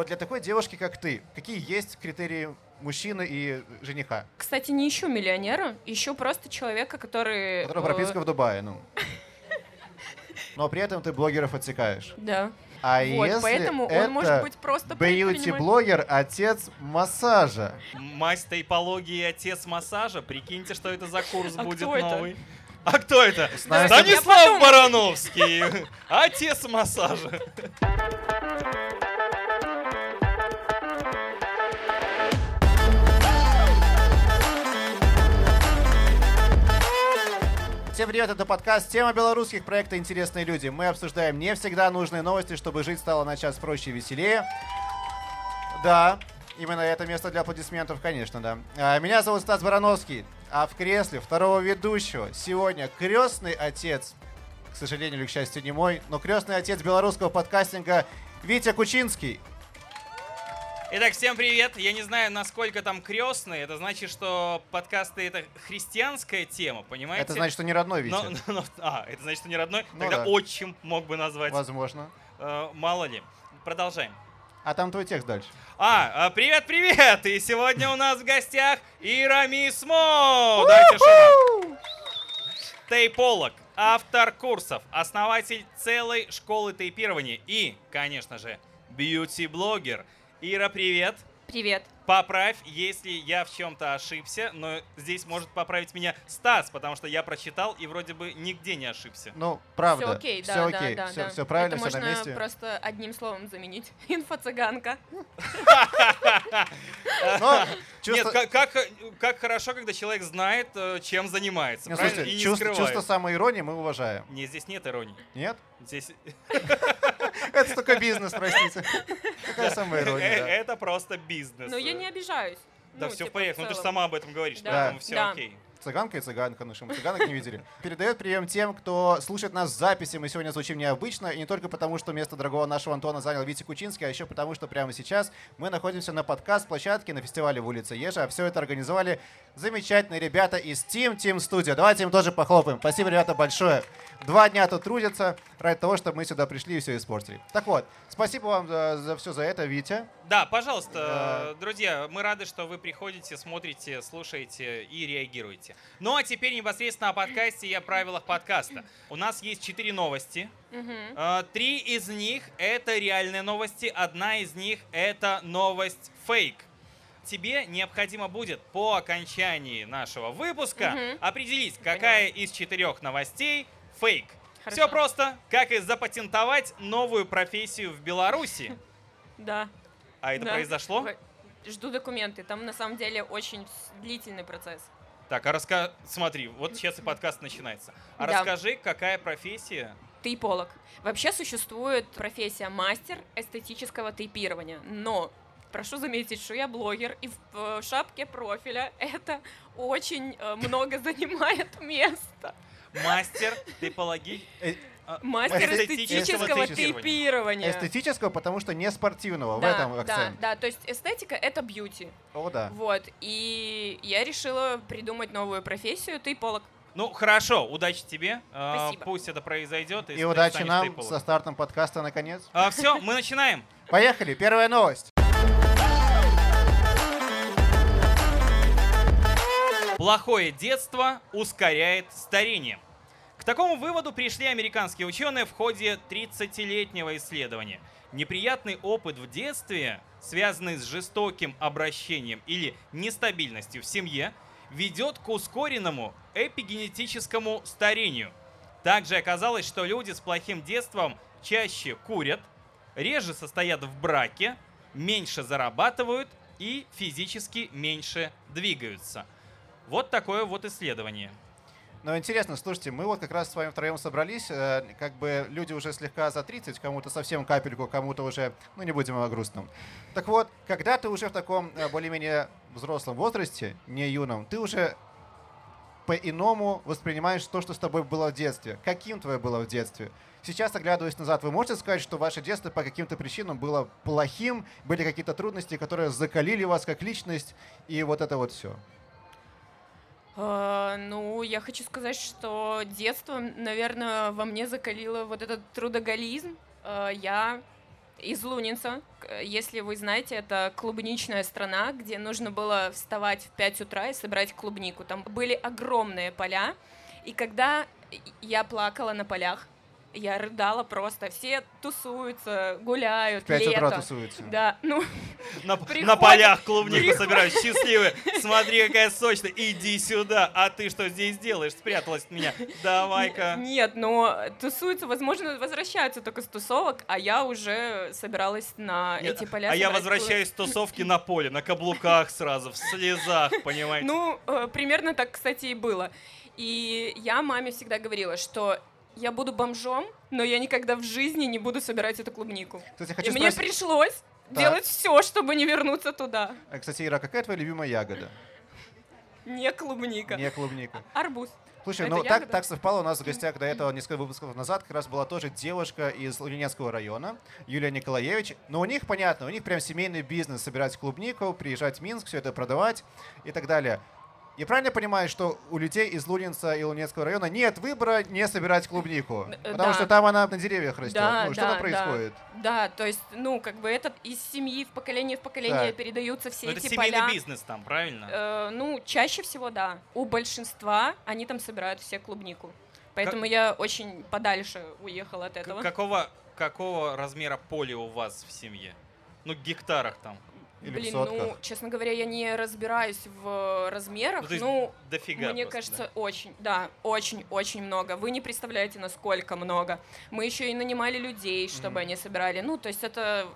Вот для такой девушки, как ты, какие есть критерии мужчины и жениха? Кстати, не ищу миллионера, ищу просто человека, который... Который э, прописка в Дубае, ну. Но при этом ты блогеров отсекаешь. Да. А вот, если поэтому это он может быть просто бьюти-блогер, отец массажа. Мать тайпологии и отец массажа. Прикиньте, что это за курс А будет кто это? новый. А кто это? Станислав. Барановский. Отец массажа. Всем привет, это подкаст «Тема белорусских проекта «Интересные люди». Мы обсуждаем не всегда нужные новости, чтобы жить стало на час проще и веселее. Да, именно это место для аплодисментов, конечно, да. А, Меня зовут Стас Барановский, а в кресле второго ведущего сегодня крестный отец, к сожалению или к счастью не мой, но крестный отец белорусского подкастинга Витя Кучинский. Итак, всем привет. Я не знаю, насколько там крестные. Это значит, что подкасты это христианская тема, понимаете? Это значит, что не родной Витя. Но- но- а, это значит, что не родной? Ну Тогда да. отчим мог бы назвать. Возможно. Э, мало ли. Продолжаем. А там твой текст дальше. А, а, привет-привет! И сегодня у нас в гостях Ира Мисмо! Дайте шумок. Тейполог, автор курсов, основатель целой школы тейпирования и, конечно же, бьюти-блогер. Ира, привет! Привет. Поправь, если я в чем-то ошибся, но здесь может поправить меня Стас, потому что я прочитал и вроде бы нигде не ошибся. Ну, правда. Все окей, да, да, окей, да, все, да. все правильно, Это все на можно месте. просто одним словом заменить. Инфо-цыганка. Но Нет, как, хорошо, когда человек знает, э, чем занимается, Ну, правильно? и не чувство, скрывает. чувство самоиронии мы уважаем. Не, здесь нет иронии. Нет? Здесь Это только бизнес, простите. Какая самая ирония, это просто бизнес. Но я не обижаюсь. Да Ну, все в типа, порядке. Ну ты же сама об этом говоришь, Да. поэтому все окей. Цыганка и цыганка, ну что мы цыганок не видели. Передает прием тем, кто слушает нас в записи. Мы сегодня звучим необычно, и не только потому, что место дорогого нашего Антона занял Витя Кучинский, а еще потому, что прямо сейчас мы находимся на подкаст-площадке на фестивале в улице Ежа, а все это организовали замечательные ребята из Team Team Studio. Давайте им тоже похлопаем. Спасибо, ребята, большое. Два дня тут трудятся ради того, чтобы мы сюда пришли и все испортили. Так вот, спасибо вам за, за все за это, Витя. Да, пожалуйста, Да. э, друзья, мы рады, что вы приходите, смотрите, слушаете и реагируете. Ну а теперь непосредственно о подкасте и о правилах подкаста. У нас есть четыре новости. Э, Три из них это реальные новости, одна из них это новость фейк. Тебе необходимо будет по окончании нашего выпуска Мгм. определить, какая из четырех новостей фейк. Хорошо. Все просто, как и запатентовать новую профессию в Беларуси. Да. А это да. произошло? Жду документы. Там на самом деле очень длительный процесс. Так, а раска... смотри, вот сейчас и подкаст начинается. А Да. расскажи, какая профессия? Тейполог. Вообще существует профессия мастер эстетического тейпирования, но прошу заметить, что я блогер, и в э, шапке профиля это очень э, много занимает места. Мастер типологии. Э, Мастер Эстетического эстетического тейпирования. Эстетического, потому что не спортивного. в Да, этом да, акцент. да, то есть эстетика это бьюти. О, да. Вот. И я решила придумать новую профессию тейполог. Ну, хорошо, удачи тебе. А, Спасибо. Пусть это произойдет. И удачи нам со стартом подкаста наконец. все, мы начинаем. Поехали, первая новость. Плохое детство ускоряет старение. К такому выводу пришли американские ученые в ходе 30-летнего исследования. Неприятный опыт в детстве, связанный с жестоким обращением или нестабильностью в семье, ведет к ускоренному эпигенетическому старению. Также оказалось, что люди с плохим детством чаще курят, реже состоят в браке, меньше зарабатывают и физически меньше двигаются. Вот такое вот исследование. Ну, интересно, слушайте, мы вот как раз с вами втроем собрались, э, как бы люди уже слегка за 30, кому-то совсем капельку, кому-то уже, ну, не будем о грустном. Так вот, когда ты уже в таком э, более-менее взрослом возрасте, не юном, ты уже по-иному воспринимаешь то, что с тобой было в детстве. Каким твое было в детстве? Сейчас, оглядываясь назад, вы можете сказать, что ваше детство по каким-то причинам было плохим, были какие-то трудности, которые закалили вас как личность, и вот это вот все. Э, ну, я хочу сказать, что детство, наверное, во мне закалило вот этот трудоголизм. Э, я из Лунинца. Если вы знаете, это клубничная страна, где нужно было вставать в 5 утра и собирать клубнику. Там были огромные поля, и когда я плакала на полях, я рыдала просто. Все тусуются, гуляют, В 5 утра лето. тусуются. Да, ну, На, Приходит- на полях клубнику приходит- собирают, счастливые. Смотри, какая сочная. Иди сюда. А ты что здесь делаешь? Спряталась от меня. Давай-ка. Нет, но тусуются, возможно, возвращаются только с тусовок, а я уже собиралась на Нет, эти поля. а я возвращаюсь с тусовки на поле, на каблуках сразу, в слезах, понимаете? Ну, э, примерно так, кстати, и было. И я маме всегда говорила, что я буду бомжом, но я никогда в жизни не буду собирать эту клубнику. Кстати, И хочу мне спросить, пришлось Так. делать все, чтобы не вернуться туда. а, кстати, Ира, какая твоя любимая ягода? Не клубника. Не клубника. Арбуз. Слушай, Это ну так, ягода? так совпало, у нас в гостях до этого несколько выпусков назад как раз была тоже девушка из Ленинского района, Юлия Николаевич. Но у них, понятно, у них прям семейный бизнес, собирать клубнику, приезжать в Минск, все это продавать и так далее. Я правильно понимаю, что у людей из Лунинца и Лунецкого района нет выбора не собирать клубнику? Э, Потому да. что там она на деревьях растет. Да, ну, что да, там да. происходит? Да, то есть, ну, как бы это из семьи в поколение в поколение Так. передаются все Ну, это эти семейный поля. бизнес там, правильно? Э, ну, чаще всего, да. У большинства они там собирают все клубнику. Поэтому я очень подальше уехала от этого. Какого, какого размера поля у вас в семье? Ну, в гектарах там. Или Блин, ну, честно говоря, я не разбираюсь в размерах. Ну, то есть Ну, дофига мне просто, кажется, очень, да, очень-очень много. Вы не представляете, насколько много. Мы еще и нанимали людей, чтобы Мгм. они собирали. Ну, то есть это...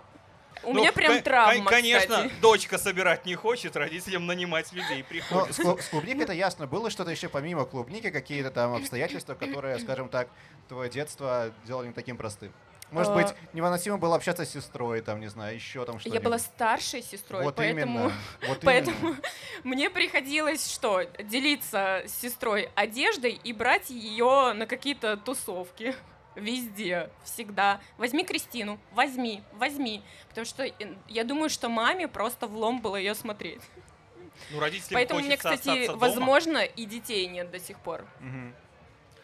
У Ну, меня прям травма, Конечно, кстати. дочка собирать не хочет, родителям нанимать людей Но приходится. с, клуб- с клубникой это ясно. Было что-то еще помимо клубники, какие-то там обстоятельства, которые, скажем так, твое детство делали не таким простым? Может А. быть, невыносимо было общаться с сестрой, там, не знаю, еще там Я что-нибудь. была старшей сестрой, Вот поэтому... именно. Вот Поэтому именно. мне приходилось что? Делиться с сестрой одеждой и брать ее на какие-то тусовки. Везде, всегда. Возьми Кристину, возьми, возьми. Потому что э, я думаю, что маме просто влом было ее смотреть. Ну, родителям Поэтому мне, кстати, остаться дома. возможно, и детей нет до сих пор. Мгм.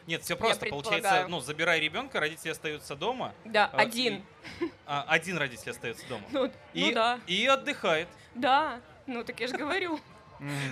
Нет, все просто. Получается, ну, забирай ребенка, родители остаются дома. Да, а, один. и- а, один родитель остается дома. Ну, И, ну да, и отдыхает. да. Ну так я же говорю.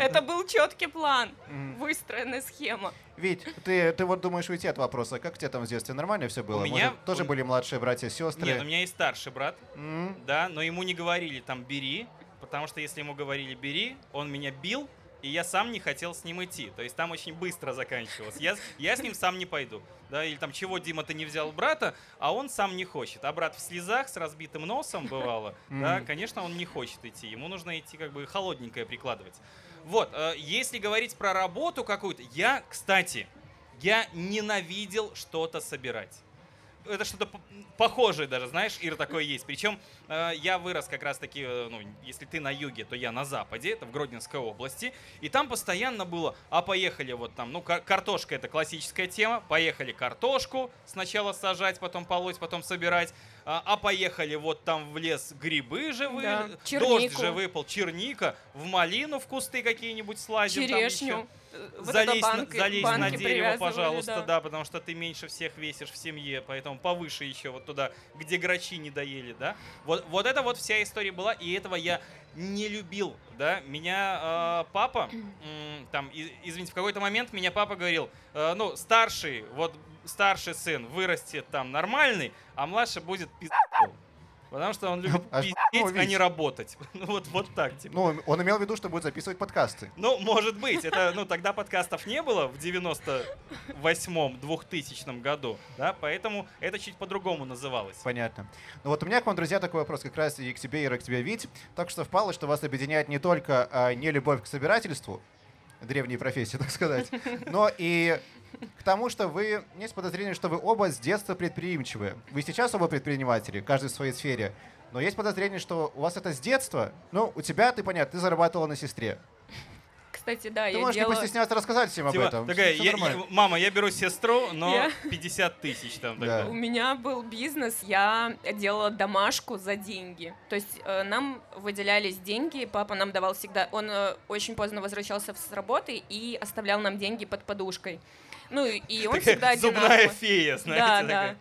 Это был четкий план, выстроенная схема. Вить, ты, ты вот думаешь уйти от вопроса. Как тебе там в детстве? Нормально все было? меня- Может, тоже у- были младшие братья, сестры? Нет, у меня есть старший брат, М? да, но ему не говорили там бери, потому что если ему говорили бери, он меня бил, и я сам не хотел с ним идти. То есть там очень быстро заканчивалось. Я, я с ним сам не пойду. Да, или там, чего, Дима, ты не взял брата, а он сам не хочет. А брат в слезах с разбитым носом бывало, да, конечно, он не хочет идти. Ему нужно идти как бы холодненькое прикладывать. Вот, э, если говорить про работу какую-то, я, кстати, я ненавидел что-то собирать. Это что-то похожее даже, знаешь, Ир, такое есть. Причем э, я вырос как раз-таки, э, ну, если ты на юге, то я на западе, это в Гродненской области. И там постоянно было, а поехали вот там, ну, кар- картошка это классическая тема, поехали картошку сначала сажать, потом полоть, потом собирать. А, а поехали вот там в лес грибы же вы, Да, дождь же выпал, черника, в малину в кусты какие-нибудь слазим. там еще. Черешню. э, вот залезь, на- банки- залезь на дерево, пожалуйста, да. да. потому что ты меньше всех весишь в семье, поэтому повыше еще вот туда, где грачи не доели, да. Вот, вот это вот вся история была, и этого я не любил, да. Меня э, папа, м, там, извините, в какой-то момент меня папа говорил, э, ну, старший, вот старший сын вырастет там нормальный, а младший будет пиздец. Потому что он любит А пиздеть, а не работать. Ну, вот, вот так, типа. Ну, он имел в виду, что будет записывать подкасты. Ну, может быть. Это, ну, тогда подкастов не было в 98-м, 2000 году, да, поэтому это чуть по-другому называлось. Понятно. Ну вот у меня к вам, друзья, такой вопрос как раз и к тебе, Ира, и к тебе, Вить. Так что впало, что вас объединяет не только а, не любовь к собирательству, древней профессии, так сказать, но и к тому, что вы, есть подозрение, что вы оба с детства предприимчивые. Вы сейчас оба предприниматели, каждый в своей сфере. Но есть подозрение, что у вас это с детства. Ну, у тебя, ты понятно, ты зарабатывала на сестре. Кстати, да, Ты я можешь делала... не постесняться рассказать всем об Типа, этом. такая, Всё я- нормально. я- мама, я беру сестру, но Я- 50 тысяч там Да. тогда. У меня был бизнес, я делала домашку за деньги. То есть э, нам выделялись деньги, папа нам давал всегда, он э, очень поздно возвращался с работы и оставлял нам деньги под подушкой. Ну, и и он Такая всегда Зубная одинаковый. фея, Да, знаете. да. такая.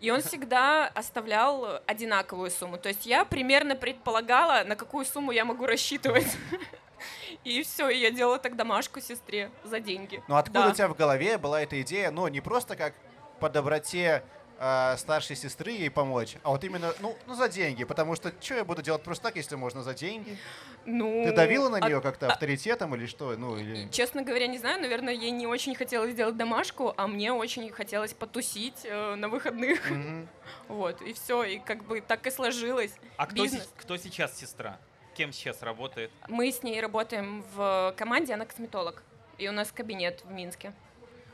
И он всегда оставлял одинаковую сумму. То есть я примерно предполагала, на какую сумму я могу рассчитывать. И все, и я делала так домашку сестре за деньги. Ну откуда Да. у тебя в голове была эта идея, ну не просто как по доброте э, старшей сестры ей помочь, а вот именно, ну, ну за деньги, потому что что я буду делать просто так, если можно за деньги? Ну, Ты давила на а- нее как-то авторитетом или что? Ну, или... Честно говоря, не знаю, наверное, ей не очень хотелось сделать домашку, а мне очень хотелось потусить э, на выходных. Мгм. Вот, и все, и как бы так и сложилось. А кто, Бизнес. кто сейчас сестра? Кем сейчас работает? Мы с ней работаем в команде, она косметолог. И у нас кабинет в Минске.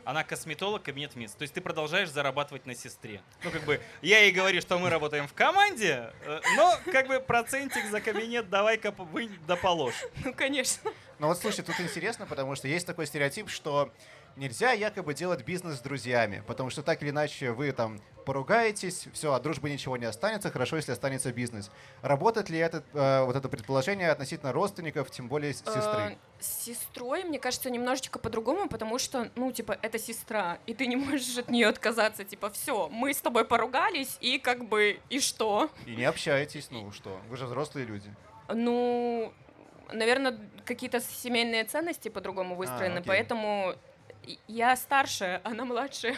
Она косметолог, кабинет Минск. То есть ты продолжаешь зарабатывать на сестре. Ну, как бы, я ей говорю, что мы работаем в команде, э, но, как бы, процентик за кабинет давай-ка п- вынь да положь. Ну, конечно. Ну вот слушай, тут интересно, потому что есть такой стереотип, что нельзя якобы делать бизнес с друзьями, потому что так или иначе вы там поругаетесь, все, от дружбы ничего не останется, хорошо, если останется бизнес. Работает ли это, э, вот это предположение относительно родственников, тем более с- сестры? Э, С сестрой, мне кажется, немножечко по-другому, потому что, ну, типа, это сестра, и ты не можешь от нее отказаться. Типа, все, мы с тобой поругались, и как бы, и что? И не общаетесь, ну что, вы же взрослые люди. Ну, наверное, какие-то семейные ценности по-другому выстроены, окей. поэтому я старше, она младше.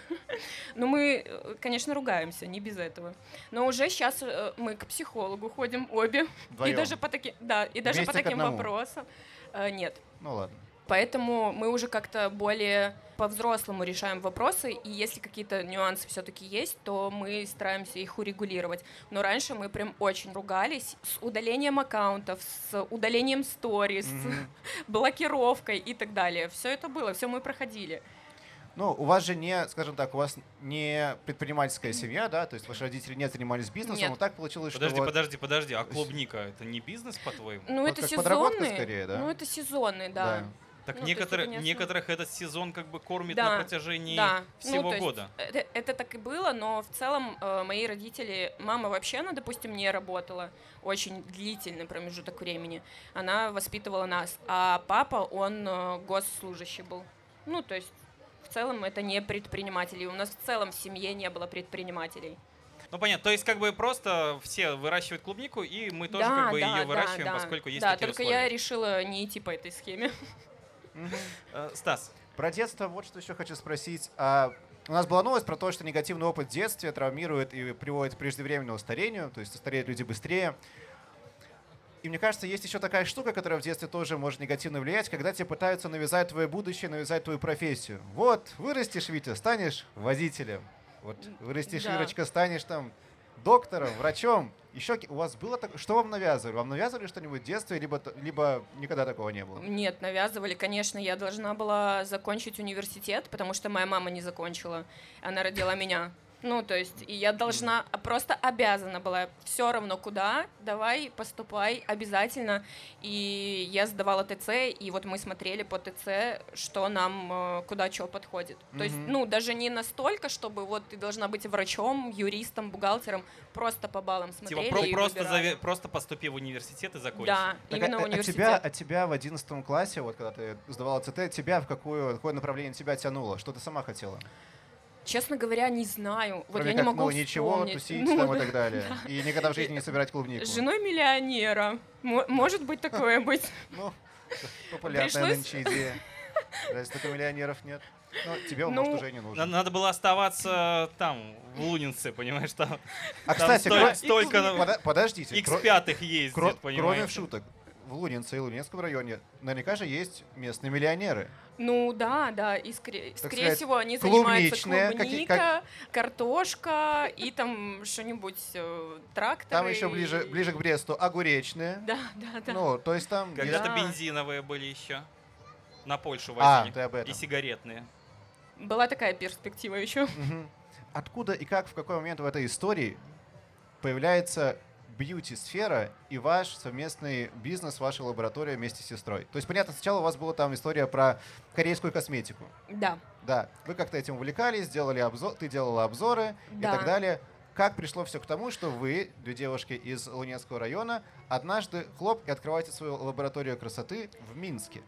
Но мы, э, конечно, ругаемся, не без этого. Но уже сейчас мы к психологу ходим обе. И Вдвоем. даже по таким, да, и даже Вместе по таким вопросам. Э, Нет. Ну ладно. Поэтому мы уже как-то более по-взрослому решаем вопросы, и если какие-то нюансы все-таки есть, то мы стараемся их урегулировать. Но раньше мы прям очень ругались с удалением аккаунтов, с удалением сторис, Мгм. блокировкой и так далее. Все это было, все мы проходили. Ну, у вас же не, скажем так, у вас не предпринимательская семья, да, то есть ваши родители не занимались бизнесом, Нет. но так получилось, Подожди, что вот... подожди, подожди. А клубника это не бизнес, по-твоему? Ну, Вот это сезонный. скорее, да? Ну, это сезонный, да. Да. Так Ну, то есть некоторые, основ- некоторых этот сезон как бы кормит Да, на протяжении Да. Ну, всего есть года. Это, это так и было, но в целом э, мои родители, мама вообще, она, допустим, не работала очень длительный промежуток времени. Она воспитывала нас, а папа, он э, госслужащий был. Ну, то есть в целом это не предприниматели. У нас в целом в семье не было предпринимателей. Ну понятно, то есть как бы просто все выращивают клубнику, и мы тоже да, как бы да, ее да, выращиваем, да. поскольку есть Да, такие только условия. я решила не идти по этой схеме. Э, Стас, Про детство вот что еще хочу спросить. А, у нас была новость про то, что негативный опыт в детстве травмирует и приводит к преждевременному старению, то есть стареют люди быстрее. И мне кажется, есть еще такая штука, которая в детстве тоже может негативно влиять, когда тебе пытаются навязать твое будущее, навязать твою профессию. Вот, вырастешь, Витя, станешь водителем. Вот, вырастешь, Да. Ирочка, станешь там доктором, врачом. Еще у вас было так... Что вам навязывали? Вам навязывали что-нибудь в детстве, либо, либо никогда такого не было? Нет, навязывали, конечно, я должна была закончить университет, потому что моя мама не закончила. Она родила меня. Ну, то есть, и я должна, а просто обязана была все равно куда, давай, поступай, обязательно. И я сдавала ТЦ, и вот мы смотрели по ТЦ, что нам э, куда что подходит. То есть, ну, даже не настолько, чтобы вот ты должна быть врачом, юристом, бухгалтером, просто по баллам типа смотрели про- и просто, выбирали. заве- просто поступи в университет и закончи. Да, Так, именно а, а- а университет. тебя, а тебя в 11 классе, вот когда ты сдавала ЦТ, тебя в какое, какое направление тебя тянуло? Что ты сама хотела? Честно говоря, не знаю. Вот Кроме я не как, могу ну, ничего, вспомнить. тусить Ну, там и да. так далее. И никогда в жизни не собирать клубнику. С женой миллионера. Мо- Может быть такое быть. Ну, популярная Пришлось- нынче идея. Разве только миллионеров нет? Ну, тебе он, Ну, может, уже и не нужен. Надо было оставаться там, в Лунинце, понимаешь, там, А, там кстати, столь- кро- столько подождите. кро- X5 ездит, кро- понимаешь. Кроме шуток, в Лунинце и Лунинском районе наверняка же есть местные миллионеры. Ну да, да, и скорее, Так скорее сказать, всего они занимаются какие- клубника, картошка и там что-нибудь, э, тракторы. Там еще ближе, ближе к Бресту огуречные. Да, да, да. Ну, то есть там... Когда-то Да. бензиновые были еще. На Польшу А, возили. ты об этом. И сигаретные. Была такая перспектива еще. Мгм. Откуда и как, в какой момент в этой истории появляется бьюти-сфера и ваш совместный бизнес, ваша лаборатория вместе с сестрой? То есть, понятно, сначала у вас была там история про корейскую косметику. Да. Да, вы как-то этим увлекались, делали обзор, ты делала обзоры и Да. так далее. Как пришло все к тому, что вы, две девушки из Лунецкого района, однажды хлоп и открываете свою лабораторию красоты в Минске?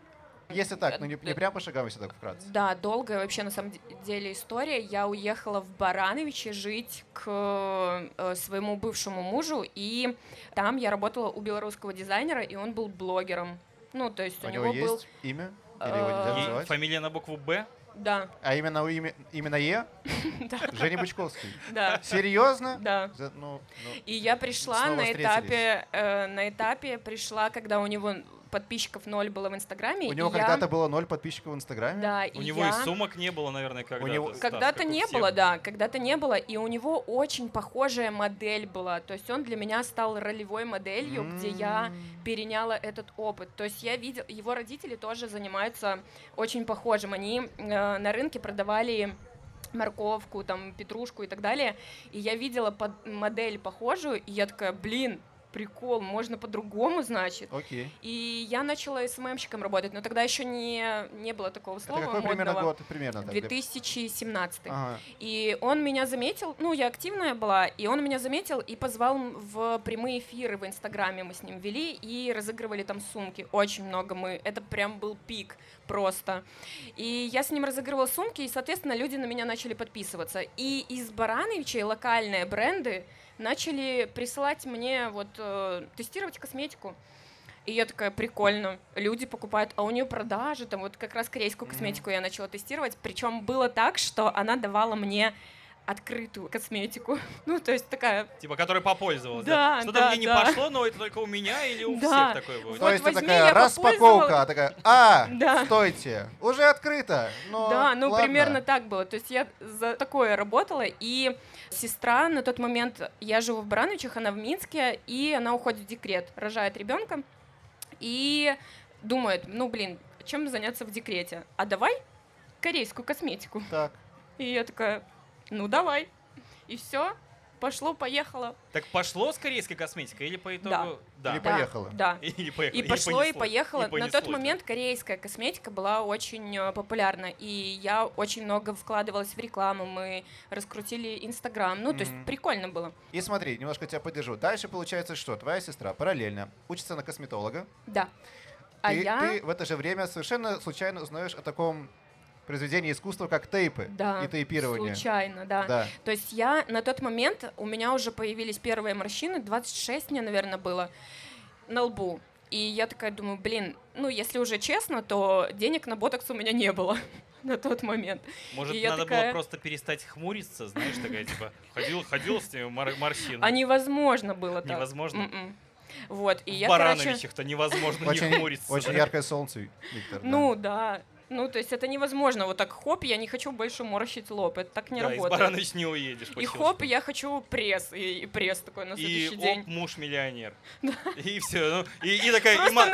Если так, ну не, не прям по шагам, если так вкратце. Да, долгая вообще на самом де- деле история. Я уехала в Барановичи жить к э, своему бывшему мужу, и там я работала у белорусского дизайнера, и он был блогером. Ну, то есть у, У него был... есть имя? Или его нельзя э, называть? фамилия на букву Б? Да, А именно, у имя, именно Е? Да. Женя Бучковский. да, Серьезно? да. За- ну, ну, И я пришла на этапе, э, на этапе пришла, когда у него подписчиков ноль было в Инстаграме. у него я- когда-то было ноль подписчиков в Инстаграме? Да, У и него я... и сумок не было, наверное, когда-то. него- Когда-то не всех. было, да, когда-то не было, и у него очень похожая модель была. То есть он для меня стал ролевой моделью, где я переняла этот опыт. То есть я видел, его родители тоже занимаются очень похожим. Они э, на рынке продавали морковку, там, петрушку и так далее. И я видела под модель похожую, и я такая, блин, прикол, можно по-другому, значит. Окей. И я начала СММщиком работать, но тогда еще не, не было такого Это слова какой примерно модного. год? Примерно так. 2017. Ага. И он меня заметил, ну, я активная была, и он меня заметил и позвал в прямые эфиры в Инстаграме мы с ним вели и разыгрывали там сумки. Очень много мы. Это прям был пик просто. И я с ним разыгрывала сумки, и, соответственно, люди на меня начали подписываться. И из Барановичей локальные бренды начали присылать мне вот э, тестировать косметику. И я такая, прикольно, люди покупают, а у нее продажи, там вот как раз корейскую косметику я начала тестировать, причем было так, что она давала мне открытую косметику, ну то есть такая, Типа, который попользовалась. Да, Что-то да, мне не да. пошло, но это только у меня или у Да. всех такое будет? То Вот есть это возьми, такая распаковка, а такая, а, Да. стойте, уже открыто. Но да, ну ладно. примерно так было, то есть я за такое работала, и сестра на тот момент, я живу в Барановичах, она в Минске, и она уходит в декрет, рожает ребенка, и думает, ну блин, чем заняться в декрете, а давай корейскую косметику. Так, И я такая, ну давай. И все, пошло, поехало. Так пошло с корейской косметикой или по итогу? Да. Или Да, Поехало. Да. Или поехало. И пошло, и понеслось. поехало. И На тот да. момент корейская косметика была очень э, популярна, и я очень много вкладывалась в рекламу, мы раскрутили Инстаграм, ну, то есть прикольно было. И смотри, немножко тебя поддержу. Дальше получается что? Твоя сестра параллельно учится на косметолога. Да. А ты, я... ты в это же время совершенно случайно узнаешь о таком произведении искусства, как тейпы Да, и тейпирование. случайно, да. Да. То есть я на тот момент, у меня уже появились первые морщины, 26 мне, наверное, было на лбу. И я такая думаю, блин, ну, если уже честно, то денег на ботокс у меня не было на тот момент. Может, И я надо такая- было просто перестать хмуриться, знаешь, такая, типа, ходил, ходил с теми мор- морщинами. А невозможно было так. Невозможно? М-м. Вот, и В я, короче... Барановичах-то невозможно не хмуриться. очень яркое солнце, Виктор. Ну, да. Ну, то есть это невозможно. Вот так хоп, я не хочу больше морщить лоб. Это так не да, из работает. Баранович не уедешь. И хоп, я хочу пресс. И, и пресс такой на И следующий оп, день. муж миллионер. И все. и, и такая, и, ма-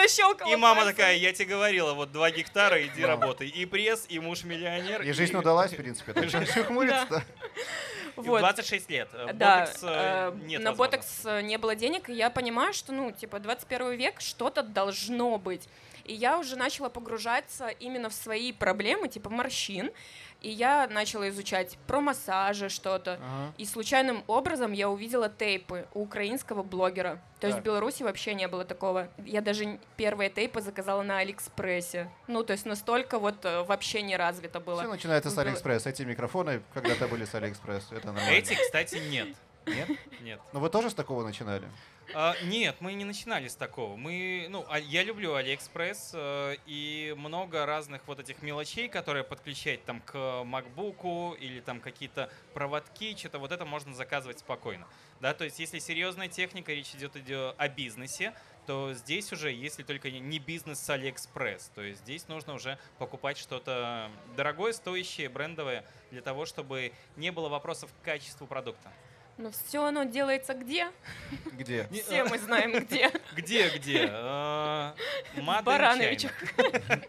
и мама пальцем. такая, я тебе говорила, вот два гектара, иди работай. И пресс, и муж миллионер. И жизнь удалась, в принципе. Так что чё хмуриться-то? И в Вот. 26 лет. Э, Да, Ботокс, э, э, нет на ботокс э, не было денег, и я понимаю, что, ну, типа, 21 век, что-то должно быть. И я уже начала погружаться именно в свои проблемы, типа морщин, и я начала изучать про массажи что-то. Ага. И случайным образом я увидела тейпы у украинского блогера. То есть Так. в Беларуси вообще не было такого. Я даже первые тейпы заказала на Алиэкспрессе. Ну, то есть настолько вот э, вообще не развито было. Все начинается с Было- Алиэкспресс. Эти микрофоны когда-то были с Алиэкспресс. Это нормально. Эти, кстати, нет. Нет? Нет. Ну вы тоже с такого начинали? А, нет, мы не начинали с такого. Мы, ну, а- я люблю Алиэкспресс э, и много разных вот этих мелочей, которые подключать там к MacBook или там какие-то проводки, что-то вот это можно заказывать спокойно. Да, то есть если серьезная техника, речь идет, идет о бизнесе, то здесь уже, если только не- не бизнес с Алиэкспресс, то есть здесь нужно уже покупать что-то дорогое, стоящее, брендовое, для того, чтобы не было вопросов к качеству продукта. Но все оно делается где? Где? Все мы знаем где. Где, где? В Барановичах.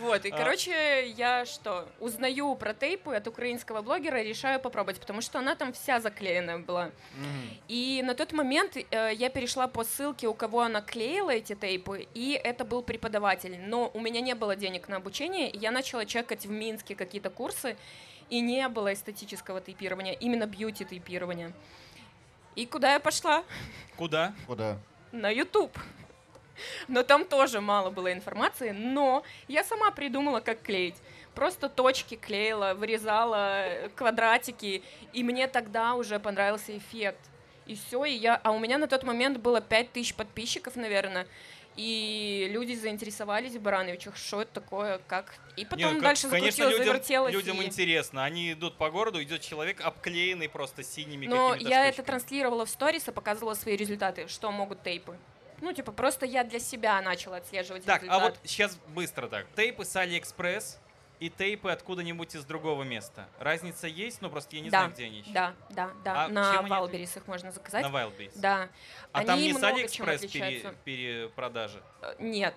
Вот, и, А. короче, я что, узнаю про тейпы от украинского блогера, решаю попробовать, потому что она там вся заклеенная была. И на тот момент э, я перешла по ссылке, у кого она клеила эти тейпы, и это был преподаватель. Но у меня не было денег на обучение, и я начала чекать в Минске какие-то курсы, и не было эстетического тейпирования, именно бьюти-тейпирования. И куда я пошла? Куда? Куда? На YouTube. Но там тоже мало было информации, но я сама придумала, как клеить. Просто точки клеила, вырезала квадратики, и мне тогда уже понравился эффект. И все, и я... А у меня на тот момент было 5000 подписчиков, наверное, и люди заинтересовались в Барановичах, что это такое, как... И потом Не, ну, дальше конечно, закрутилось, людям, завертелось. людям и- интересно. Они идут по городу, идет человек обклеенный просто синими Но я это штучками. транслировала в сторис и показывала свои результаты, что могут тейпы. Ну, типа, просто я для себя начала отслеживать Так, результат. а вот сейчас быстро так. Тейпы с Алиэкспресс и тейпы откуда-нибудь из другого места. Разница есть? Ну, просто я не да, знаю, где они еще. Да, да, да. А на чем они Wildberries их можно заказать. На Wildberries. Да. А они там не с Алиэкспресс пере- перепродажи? Э, Нет.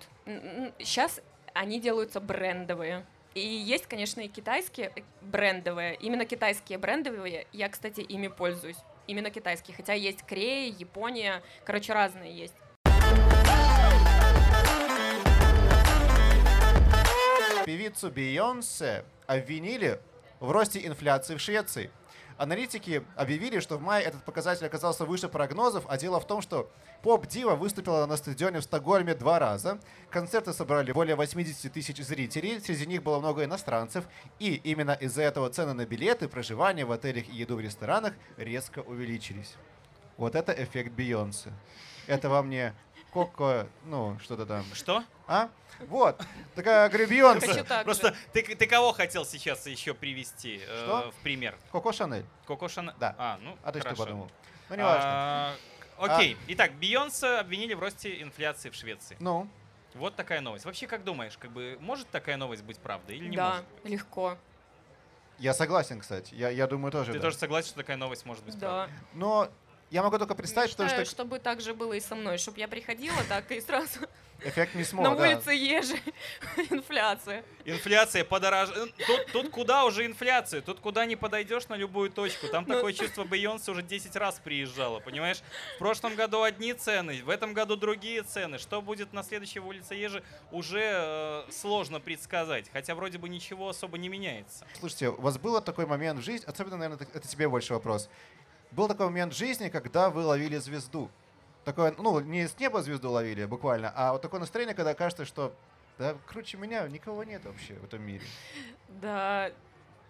Сейчас они делаются брендовые. И есть, конечно, и китайские э, брендовые. Именно китайские брендовые. Я, кстати, ими пользуюсь. Именно китайские. Хотя есть Корея, Япония. Короче, разные есть. Певицу Бейонсе обвинили в росте инфляции в Швеции. Аналитики объявили, что в мае этот показатель оказался выше прогнозов, а дело в том, что поп-дива выступила на стадионе в Стокгольме два раза. Концерты собрали более 80 тысяч зрителей, среди них было много иностранцев, и именно из-за этого цены на билеты, проживание в отелях и еду в ресторанах резко увеличились. Вот это эффект Бейонсе. Это вам не Коко, ну, что-то там. Что? А? Вот. Такая, так Просто ты, ты кого хотел сейчас еще привести э, Что? в пример? Коко Шанель. Коко Шанель? Да. А, ну, А ты что подумал? Ну, не важно. А, Окей. Итак, Бейонсе обвинили в росте инфляции в Швеции. Ну, Вот такая новость. Вообще, как думаешь, как бы может такая новость быть правдой или не да, может быть? легко. я согласен, кстати. Я, я думаю, тоже. Ты да. тоже согласен, что такая новость может быть Да. правдой? Но я могу только представить, что, Мечтаю, что чтобы так же было и со мной, чтобы я приходила так и сразу эффект не смог. на да. улице ежи. Инфляция. Инфляция подорож... Тут, тут куда уже инфляция? Тут куда не подойдешь на любую точку. Там Ну. такое чувство, Бейонсе уже 10 раз приезжала, понимаешь? В прошлом году одни цены, в этом году другие цены. Что будет на следующей улице Ежи, уже э, сложно предсказать. Хотя вроде бы ничего особо не меняется. Слушайте, у вас был такой момент в жизни, особенно, наверное, это тебе больше вопрос. Был такой момент в жизни, когда вы ловили звезду. Такое, ну, не с неба звезду ловили буквально, а вот такое настроение, когда кажется, что да, круче меня никого нет вообще в этом мире. Да,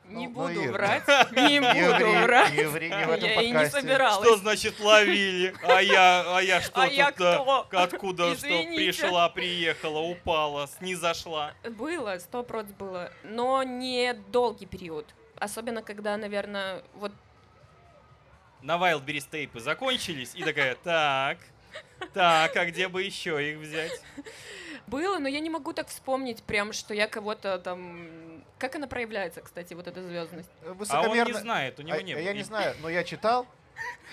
не Ну, ну, буду Ир, врать, не буду врать. не ври, не в этом Я и не собиралась. Что значит ловили? А я, а я что А я тут, э, кто? Откуда что Извините. пришла, приехала, упала, снизошла? Было, сто проц было, но не долгий период. Особенно, когда, наверное, вот на Wildberries тейпы закончились, и такая, так, так, а где бы еще их взять? было, но я не могу так вспомнить прям, что я кого-то там... Как она проявляется, кстати, вот эта звездность? А он не Высокомерно- знает, у него А, не было. Я не знаю, но я читал.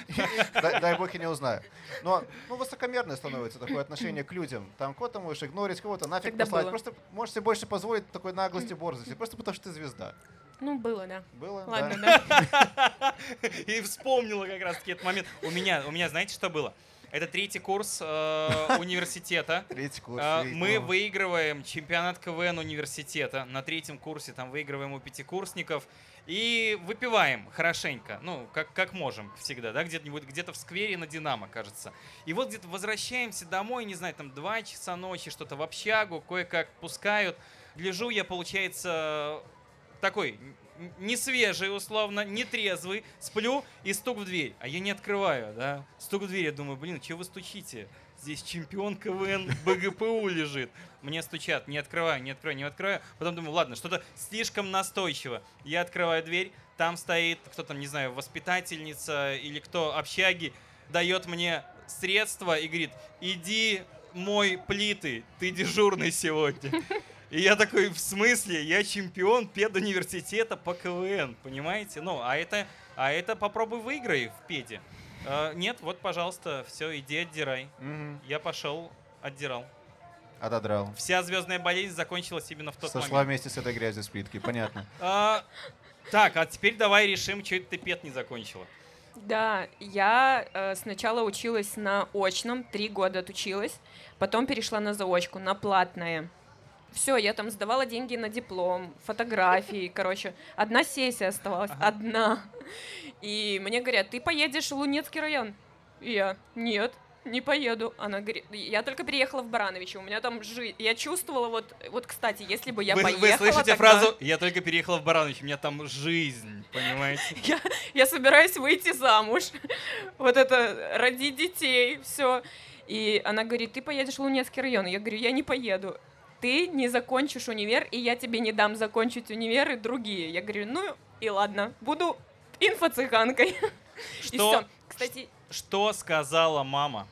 Дай дай бог я не узнаю. Но ну, высокомерное становится такое отношение к людям. Там кого-то можешь игнорить, кого-то нафиг Тогда послать. было. Просто можешь себе больше позволить такой наглости, борзости. Просто потому что ты звезда. Ну, было, да. Было? Ладно, да. И вспомнила как раз таки этот момент. У меня, у меня, знаете, что было? Это третий курс э, университета. Третий курс. Третий, Мы выигрываем чемпионат КВН университета. На третьем курсе там выигрываем у пятикурсников. И выпиваем хорошенько. Ну, как, как можем всегда, да, где-нибудь, где-то в сквере на Динамо, кажется. И вот где-то возвращаемся домой, не знаю, там 2 часа ночи, что-то в общагу, кое-как пускают. Гляжу я, получается, такой не свежий, условно, не трезвый, сплю и стук в дверь. А я не открываю, да. Стук в дверь, я думаю, блин, что вы стучите? Здесь чемпион КВН БГПУ лежит. Мне стучат, не открываю, не открываю, не открываю. Потом думаю, ладно, что-то слишком настойчиво. Я открываю дверь, там стоит, кто там, не знаю, воспитательница или кто, общаги, дает мне средства и говорит, иди мой плиты, ты дежурный сегодня. И я такой, в смысле? Я чемпион педуниверситета по КВН, понимаете? Ну, а это, а это попробуй выиграй в педе. А, нет, вот, пожалуйста, все, иди отдирай. Мгм. Я пошел, отдирал. Отодрал. Вся звездная болезнь закончилась именно в тот Сошла момент. вместе с этой грязью с плитки, понятно. А, так, а теперь давай решим, что это ты пед не закончила. Да, я э, сначала училась на очном, три года отучилась, потом перешла на заочку, на платное. Все, я там сдавала деньги на диплом, фотографии, короче, одна сессия оставалась, Ага. одна. И мне говорят, ты поедешь в Лунецкий район. И я, нет, не поеду. Она говорит, я только переехала в Барановичи, у меня там жизнь. Я чувствовала, вот, вот, кстати, если бы я вы, поехала вы слышите тогда- фразу «Я только переехала в Баранович, у меня там жизнь», понимаете? я, я собираюсь выйти замуж, вот это, родить детей, все. И она говорит, ты поедешь в Лунецкий район. Я говорю, я не поеду. Ты не закончишь универ, и я тебе не дам закончить универ и другие. Я говорю, ну и ладно, буду инфо-цыганкой. И Что, все. Кстати, что сказала мама?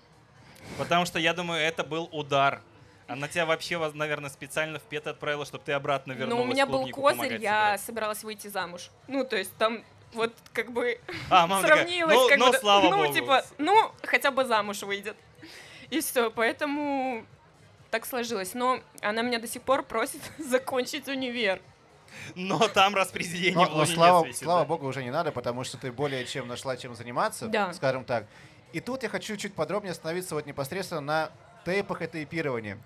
Потому что я думаю, это был удар. Она тебя вообще, наверное, специально в пет отправила, чтобы ты обратно вернулась ну, у меня был козырь, я собиралась выйти замуж. Ну, то есть там вот как бы А, мама такая, сравнилась, ну, как ну, бы, слава ну, богу. типа, ну, хотя бы замуж выйдет. И все, поэтому так сложилось. Но она меня до сих пор просит закончить универ. Но там распределение Но, в но слава, светит, слава да. богу, уже не надо, потому что ты более чем нашла, чем заниматься, Да. скажем так. И тут я хочу чуть подробнее остановиться вот непосредственно на тейпах и тейпировании.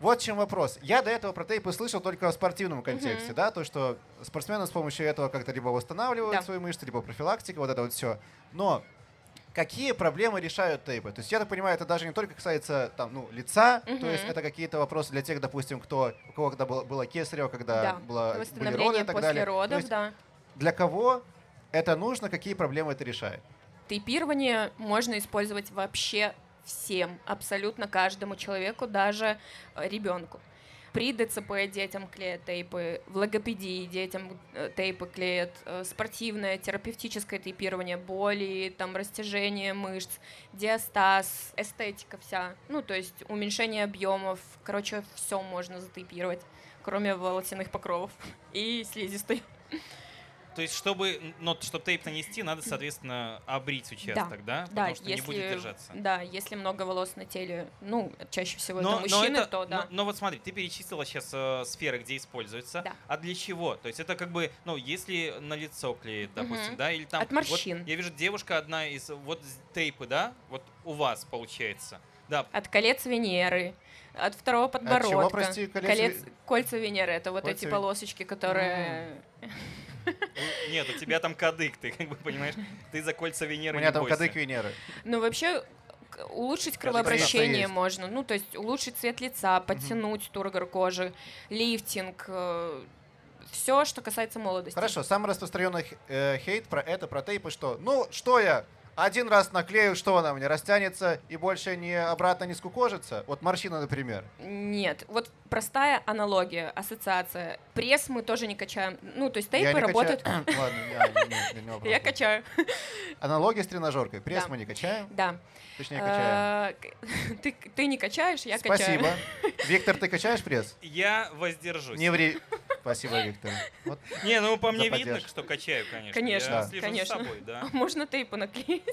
Вот в чем вопрос. Я до этого про тейпы слышал только в спортивном контексте, Мгм. да, то, что спортсмены с помощью этого как-то либо восстанавливают Да. свои мышцы, либо профилактика, вот это вот все. Но какие проблемы решают тейпы? То есть я так понимаю, это даже не только касается там, ну, лица, то есть это какие-то вопросы для тех, допустим, кто, у кого когда было, было кесарево, когда да, было, были роды и так после далее. То родов, есть да. для кого это нужно, какие проблемы это решает? Тейпирование можно использовать вообще всем, абсолютно каждому человеку, даже э, ребенку. При ДЦП детям клеят тейпы, в логопедии детям э, тейпы клеят, э, спортивное, терапевтическое тейпирование, боли, там, растяжение мышц, диастаз, эстетика вся, ну, то есть уменьшение объемов, короче, все можно затейпировать, кроме волосяных покровов и слизистой. То есть, чтобы, ну, чтобы тейп нанести, надо, соответственно, обрить участок, да? Да, Потому что если, не будет держаться. Да, если много волос на теле, ну, чаще всего Но, это но мужчины, это- то да. но, но вот смотри, ты перечислила сейчас э, сферы, где используется. Да. А для чего? То есть это как бы, ну, если на лицо клеит, допустим, Мгм. да, или там... От вот морщин. я вижу, девушка одна из, вот тейпы, да, вот у вас получается. Да, От колец Венеры, от второго подбородка. чего, прости, колец Ве- кольца Венеры, это вот Кольца эти полосочки, которые... нет, у тебя там кадык, ты как бы понимаешь, ты за кольца У Венеры меня не там бойся. кадык Венеры. Ну, вообще, улучшить кровообращение можно. Ну, то есть улучшить цвет лица, подтянуть тургор кожи, лифтинг, все, что касается молодости. Хорошо, самый распространенный э, хейт про это, про тейпы, что? Ну, что я? Один раз наклею, что она мне растянется и больше не обратно не скукожится? Вот морщина, например. Нет, вот простая аналогия, ассоциация. Пресс мы тоже не качаем. Ну, то есть Я тейпы не работают... качаю. Ладно. Я качаю, Аналогия с тренажеркой. Пресс Да. мы не качаем, да. точнее качаем. К- Ты, ты не качаешь, я Спасибо. качаю. Виктор, ты качаешь пресс? Я воздержусь. Не ври. Спасибо, Виктор. Вот. Не, ну по мне видно, что качаю, конечно. Конечно, Я слежу конечно. за собой, да. Можно тейпы наклеить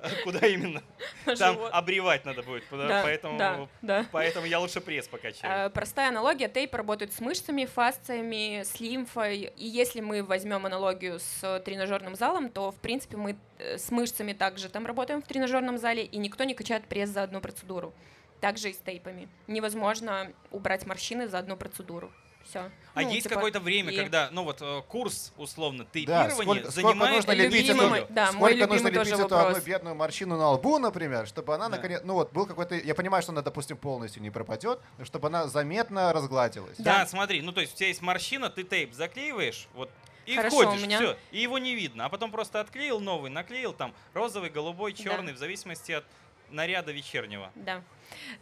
Куда именно? на Там живот. обревать надо будет, да, Да, поэтому, да, да. поэтому я лучше пресс покачаю. Э, Простая аналогия. Тейп работает с мышцами, фасциями, с лимфой. И если мы возьмем аналогию с тренажерным залом, то, в принципе, мы э, с мышцами также там работаем в тренажерном зале, и никто не качает пресс за одну процедуру. Также и с тейпами. Невозможно убрать морщины за одну процедуру. Все. а есть какое-то время, и- когда, ну вот, э, курс, условно, Да, тейпирования сколько, сколько занимает нужно лепить Любимый, эту, да, мой сколько нужно лепить эту вопрос. одну бедную морщину на лбу, например, чтобы она Да. наконец, ну вот был какой-то, я понимаю, что она, допустим, полностью не пропадет, но чтобы она заметно разгладилась. Да. Да. смотри, ну то есть у тебя есть морщина, ты тейп заклеиваешь, вот, и Хорошо, входишь, меня- все, и его не видно. А потом просто отклеил новый, наклеил там розовый, голубой, Да. черный, в зависимости от наряда вечернего. Да.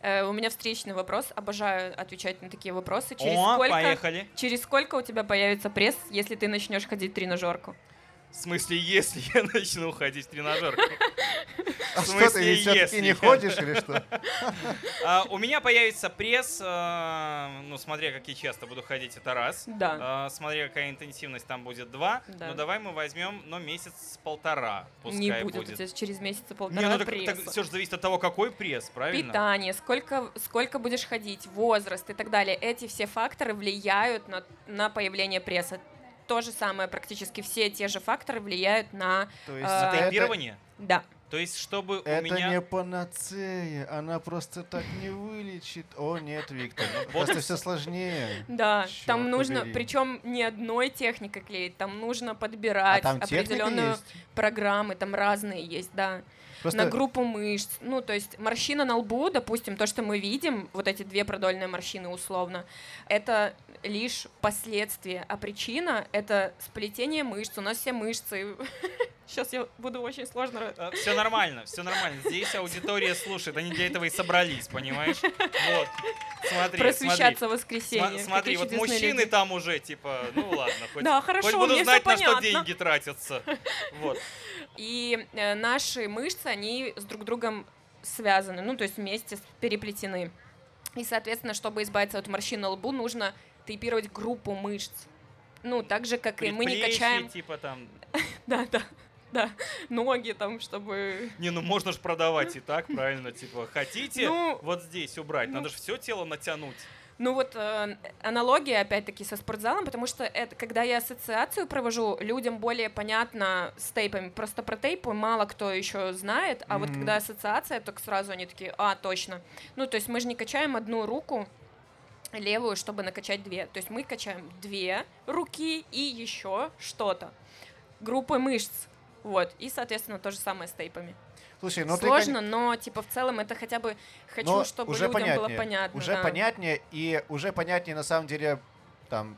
Э, у меня встречный вопрос. Обожаю отвечать на такие вопросы. Через О, сколько поехали. Через сколько у тебя появится пресс, если ты начнешь ходить в тренажерку? В смысле, если я начну ходить в тренажерку? А В что смысле, ты все-таки не ходишь или что? А, У меня появится пресс, э, ну, смотря как я часто буду ходить, это раз. Да. А, Смотря какая интенсивность там будет два. Да. Ну давай мы возьмем, ну, месяц-полтора. Пускай не будет, у тебя через месяца полтора Не, ну так, пресса. все же зависит от того, какой пресс, правильно? Питание, сколько, сколько будешь ходить, возраст и так далее. Эти все факторы влияют на, на появление пресса. То же самое, практически все те же факторы влияют на... То есть А, На это-? Да, То есть, чтобы у Это меня... не панацея, она просто так не вылечит. О, нет, Виктор, ну, Вот. просто все сложнее. Да, Чёрт там нужно, побери. причем не одной техникой клеить, там нужно А подбирать там техника определенную есть. программы, там разные есть, да. Просто На группу мышц. Ну, то есть морщина на лбу, допустим, то, что мы видим, вот эти две продольные морщины условно, это лишь последствия, а причина — это сплетение мышц. У нас все мышцы. Сейчас я буду очень сложно... Все нормально, все нормально. Здесь аудитория слушает, они для этого и собрались, понимаешь? Вот. Смотри, Просвещаться в смотри. воскресенье. Сма- Смотри, вот мужчины люди. там уже, типа, ну ладно, хоть, Да, хоть хорошо, буду мне знать, на что деньги тратятся. Вот. И э, наши мышцы, они с друг другом связаны, ну, то есть вместе переплетены. И, соответственно, чтобы избавиться от морщин на лбу, нужно тейпировать группу мышц. Ну, так же, как и мы не качаем... типа там... Да, да, да, ноги там, чтобы... Не, ну можно же продавать и так, правильно, типа, хотите Ну, вот здесь убрать, ну. надо же все тело натянуть. Ну вот э, аналогия опять-таки со спортзалом, потому что это, когда я ассоциацию провожу, людям более понятно с тейпами. Просто про тейпы мало кто еще знает, а вот Мгм. когда ассоциация, так сразу они такие, а, точно. Ну, то есть мы же не качаем одну руку левую, чтобы накачать две. То есть мы качаем две руки и еще что-то. Группы мышц. Вот. И, соответственно, то же самое с тейпами. Слушай, ну ты, Сложно, но типа в целом это хотя бы хочу, Но чтобы уже людям было понятнее. понятно. уже да, понятнее, и уже понятнее на самом деле там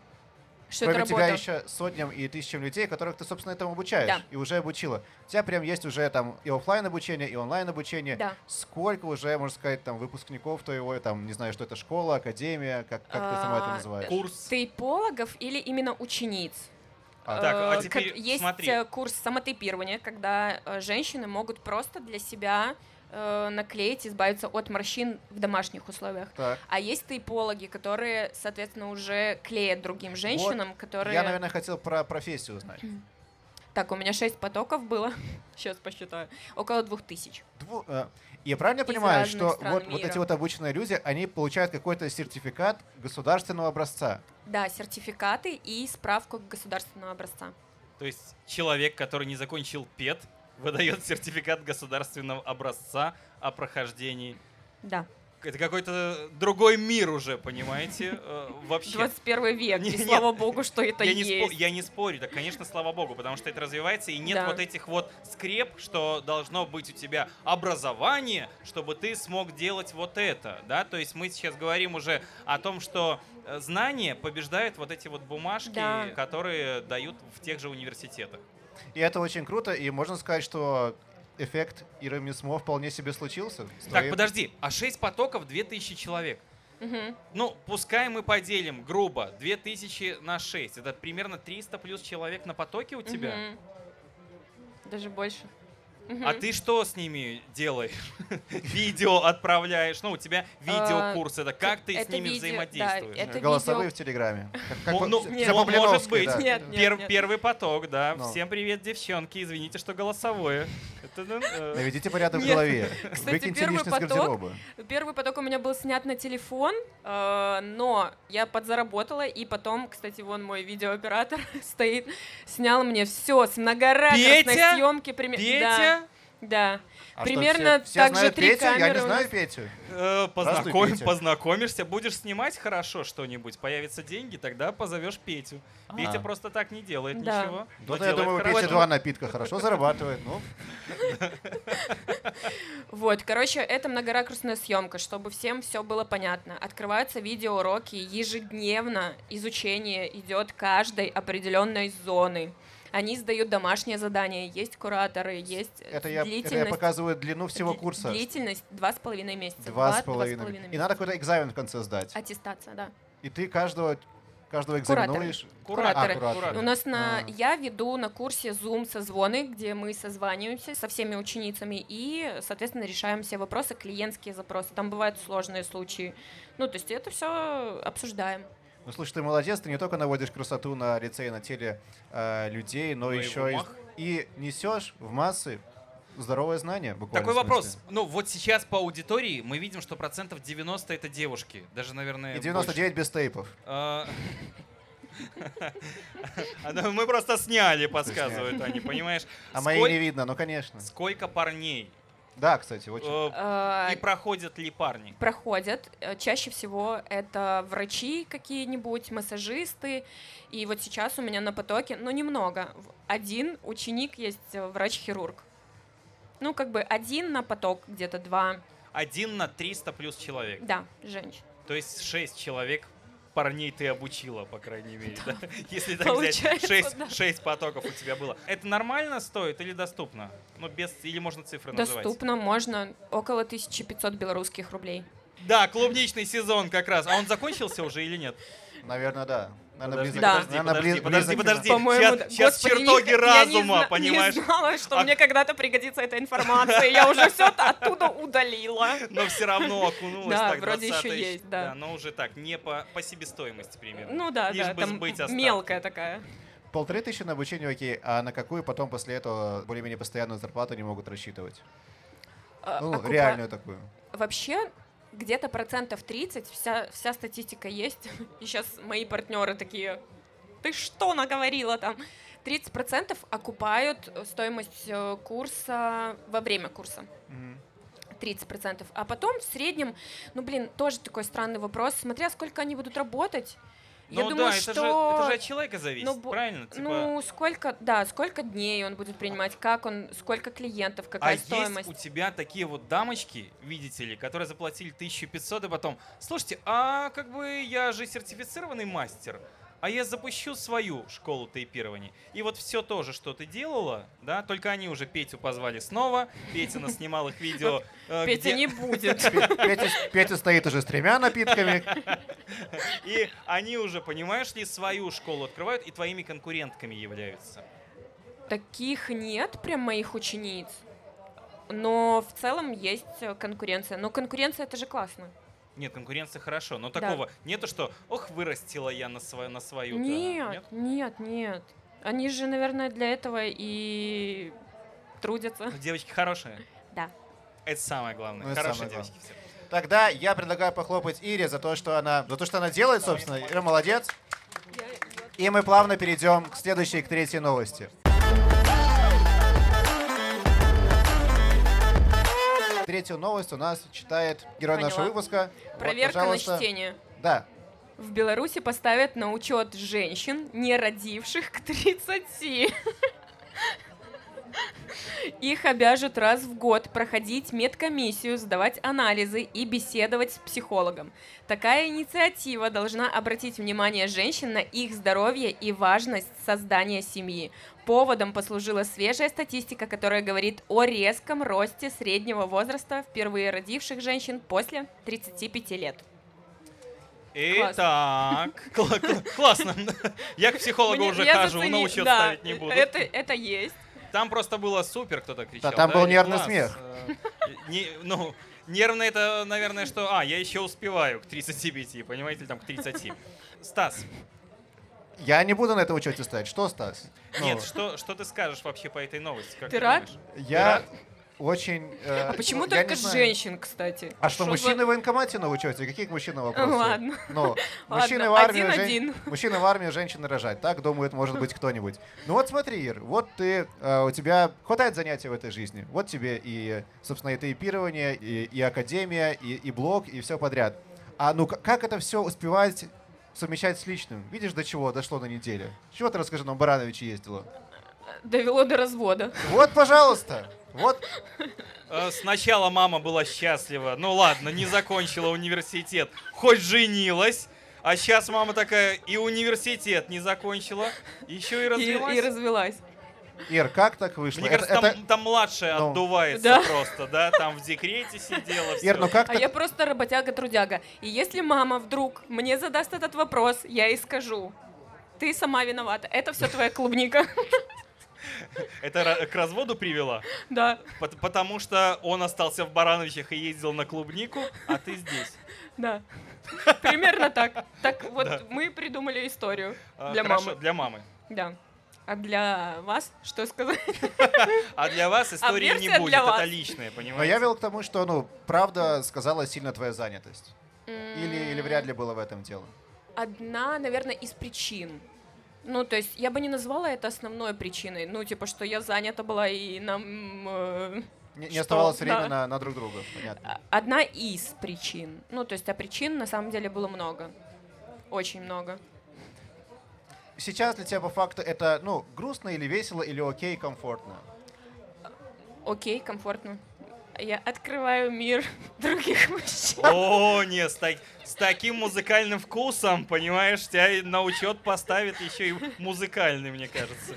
что Кроме тебя работа. еще сотням и тысячам людей, которых ты, собственно, этому обучаешь. Да. И уже обучила. У тебя прям есть уже там и оффлайн обучение, и онлайн обучение. Да. Сколько уже, можно сказать, там выпускников твоего, там, не знаю, что это школа, академия, как, как ты сама это А, называешь? Курс. Тейпологов или именно учениц? А, Так, а Э, теперь есть смотри. э, курс самотейпирования, когда э, женщины могут просто для себя наклеить, избавиться от морщин в домашних условиях. Так. А есть тейпологи, которые, соответственно, уже клеят другим женщинам, которые... Я, наверное, хотел про профессию узнать. Так, у меня шесть потоков было. Сейчас посчитаю. Около двух тысяч. Дву- э, Я правильно Из понимаю, что вот, вот эти вот обученные люди, они получают какой-то сертификат государственного образца? Да, сертификаты и справку государственного образца. То есть человек, который не закончил ПЕТ, выдает сертификат государственного образца о прохождении. Да. Это какой-то другой мир уже, понимаете? Э, Вообще. 21 век, Не- и нет. слава богу, что это я, не есть. спо- я не спорю, да, конечно, слава богу, потому что это развивается, и нет Да. вот этих вот скреп, что должно быть у тебя образование, чтобы ты смог делать вот это, да, то есть мы сейчас говорим уже о том, что э, знания побеждают вот эти вот бумажки, Да. которые дают в тех же университетах. И это очень круто, и можно сказать, что эффект Иры Мисмо вполне себе случился. Так, твоей- подожди, а 6 потоков 2000 человек. Мгм. Ну, пускай мы поделим грубо 2000 на 6. Это примерно 300 плюс человек на потоке у тебя. Мгм. Даже больше. А ты что с ними делаешь? Видео отправляешь? Ну, у тебя видеокурс. Это как ты с ними взаимодействуешь? Голосовые в Телеграме. Ну, может быть. Первый поток, да. Всем привет, девчонки. Извините, что голосовое. Э, Наведите порядок в голове. Кстати, Выкиньте первый лишнее с поток- гардероба. Первый поток у меня был снят на телефон, э, но я подзаработала, и потом, кстати, вон мой видеооператор стоит, снял мне все с многоракурсной Петя? съемки. Петя, Да, да. А что, Примерно все, все так же три Петю? Я камеры не у знаю. Петю. э, познаком- Петя. познакомишься, будешь снимать хорошо что-нибудь, появятся деньги, тогда позовешь Петю. А. Петя просто так не делает Да. ничего. но Вот я делает думаю, хорошо. Пети два напитка хорошо зарабатывает. Ну, Вот, короче, это многоракурсная съемка, чтобы всем все было понятно. Открываются видеоуроки, ежедневно изучение идет каждой определенной зоны. Они сдают домашние задания, есть кураторы, есть это я, это я длительность. показываю длину всего курса. Длительность два с половиной месяца. Два с половиной. И надо какой-то экзамен в конце сдать. Аттестация, да. И ты каждого, каждого Кураторы. экзаменуешь. Кураторы. А, кураторы. У нас на А. я веду на курсе Zoom созвоны, где мы созваниваемся со всеми ученицами и, соответственно, решаем все вопросы, клиентские запросы. Там бывают сложные случаи. Ну, то есть это все обсуждаем. Ну, слушай, ты молодец, ты не только наводишь красоту на лице и на теле э, людей, но Но в еще и, и несешь в массы здоровое знание, буквально. Такой вопрос. Ну, вот сейчас по аудитории мы видим, что процентов 90 это девушки. Даже, наверное, И 99 без тейпов. больше. А, А, ну, Мы просто сняли, подсказывают они, понимаешь? А мои не видно, ну конечно. Сколько парней? Да, кстати, очень. Э, Э, И проходят ли парни? проходят. Э, Чаще всего это врачи какие-нибудь, массажисты. И вот сейчас у меня на потоке, ну, немного. Один ученик есть э, врач-хирург. Ну, как бы один на поток, где-то два. Один на 300 плюс человек. Да, женщин. То есть 6 человек парней ты обучила, по крайней мере, да? Если так взять, Получается, 6, да. 6 потоков у тебя было. Это нормально стоит или доступно? Ну, без, или можно цифры называть? Доступно, можно около 1500 белорусских рублей. Да, клубничный сезон как раз. А он закончился уже или нет? Наверное, да. Наверное, Подожди, близок- Да. подожди, наверное, подожди, бли- подожди, близок- подожди. По-моему, Щас- да. щас Господи, чертоги не- я не разума, понимаешь? Не знала, что А- мне когда-то пригодится эта информация. Я уже все оттуда удалила. Но все равно окунулась Да, так, вроде 20 еще тысяч. есть, да. но уже так, не по, по себестоимости примерно. Ну да, Лишь да, бы там сбыть остатки. мелкая такая. Полторы тысячи на обучение, окей. А на какую потом после этого более-менее постоянную зарплату они могут рассчитывать? А, Ну, окупа- реальную такую. Вообще, где-то процентов 30, вся, вся статистика есть. И сейчас мои партнеры такие, ты что наговорила там? 30% окупают э, стоимость э, курса во время курса. Мгм. 30%. А потом в среднем, ну блин, тоже такой странный вопрос, смотря сколько они будут работать. Я Ну думаю, да, что... это, же, это же от человека зависит, ну, правильно? Типа, Ну, сколько, да, сколько дней он будет принимать, как он, сколько клиентов, а какая есть стоимость. у тебя такие вот дамочки, видите ли, которые заплатили 1500 и потом, слушайте, а как бы я же сертифицированный мастер, а я запущу свою школу тейпирования. И вот все то же, что ты делала, да, только они уже Петю позвали снова, Петя наснимал их видео. э, Петя не будет. Петя, стоит уже с тремя напитками. И они уже, понимаешь ли, свою школу открывают и твоими конкурентками являются. Таких нет, прям моих учениц. Но в целом есть конкуренция. Но конкуренция это же классно. Нет, конкуренция хорошо, но Да. такого нету, что ох, вырастила я на свою, на свою. Нет, нет, нет. Они же, наверное, для этого и трудятся. Девочки хорошие. Да. Это самое главное. Ну, хорошие самое девочки все. Тогда я предлагаю похлопать Ире за то, что она, за то, что она делает, собственно. Ира молодец. И мы плавно перейдем к следующей, к третьей новости. Третью новость у нас читает герой Поняла. нашего выпуска. Вот, Проверка на пожалуйста. чтение. Да. В Беларуси поставят на учет женщин, не родивших к 30. Их обяжут раз в год проходить медкомиссию, сдавать анализы и беседовать с психологом. Такая инициатива должна обратить внимание женщин на их здоровье и важность создания семьи. Поводом послужила свежая статистика, которая говорит о резком росте среднего возраста впервые родивших женщин после 35 лет. Итак, кла- кла- классно. Я к психологу уже хожу, на учет ставить не буду. Это, это есть. Там просто было супер, кто-то кричал. Да, там был и нервный класс. смех. Э, не- ну, нервно это, наверное, что... А, я еще успеваю к 35, понимаете, там к 30. Стас, Я не буду на этом учете ставить. Что, Стас? Ну, нет, что, что ты скажешь вообще по этой новости? Как Ты ты рад? думаешь? Я очень... э, А почему не только женщин, кстати? А что, за- мужчины в военкомате на учете? Каких мужчин вопросы? Ладно. Ну, Ладно, мужчины в армию, жен- один-один. мужчины в армию, женщины рожать. Так думает, может быть, кто-нибудь. Ну вот смотри, Ир, вот ты, э, у тебя хватает занятий в этой жизни. Вот тебе и, собственно, и тейпирование, и, и академия, и, и блог, и все подряд. А ну как это все успевать совмещать с личным? Видишь, до чего дошло на неделе? Чего ты, расскажи, нам Баранович ездила? Довело до развода. Вот, пожалуйста. Вот, Э, Сначала мама была счастлива. Ну ладно, не закончила университет, хоть женилась. А сейчас мама такая и университет не закончила, еще и И, развелась. и развелась. Ир, как так вышло? Мне Это- кажется, это- там, там младшая ну. отдувается Да. просто, да, там в декрете сидела. Ир, ну как А так? я просто работяга-трудяга. И если мама вдруг мне задаст этот вопрос, я ей скажу. Ты сама виновата. Это все твоя клубника. Это к разводу привела? Да, Пот- Потому что он остался в Барановичах и ездил на клубнику, а ты здесь. да. Примерно так. Так вот, Да. мы придумали историю А, для хорошо, мамы. Для мамы. Да. А для вас что сказать? А для вас истории не будет, это вас. личное, Но понимаете? я вел к тому, что, ну, правда сказала сильно твоя занятость. Или, или вряд ли было в этом дело? одна, наверное, из причин. Ну, то есть я бы не назвала это основной причиной. Ну, типа, что я занята была и нам... э, Не, не Что? оставалось время Да. на, на друг друга, понятно. а- одна из причин. Ну, то есть, а причин на самом деле было много. Очень много. Сейчас для тебя по факту это, ну, грустно или весело, или окей, комфортно? Окей, комфортно. Я открываю мир других мужчин. О, нет, с, так- с таким музыкальным вкусом, понимаешь, тебя на учет поставят еще и музыкальный, мне кажется.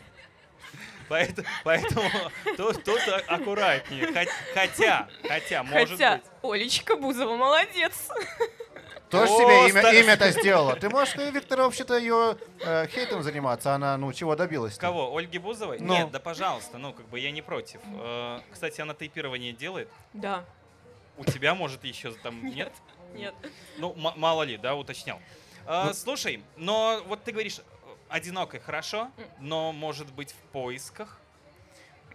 Поэтому, поэтому тут, тут аккуратнее. Хот- Хотя, хотя, может Хотя быть. Олечка Бузова молодец. Тоже себе имя, имя-то сделала. Ты можешь, э, Виктор, вообще-то ее э, хейтом заниматься. Она, ну, чего добилась? Кого? Ольги Бузовой? Ну. Нет, да пожалуйста, ну как бы я не против. Э, Кстати, она тейпирование делает. Да. У тебя, может, еще там нет? Нет. Ну, мало ли, да, уточнял. А, Слушай, но вот ты говоришь, одинокой хорошо, но может быть в поисках.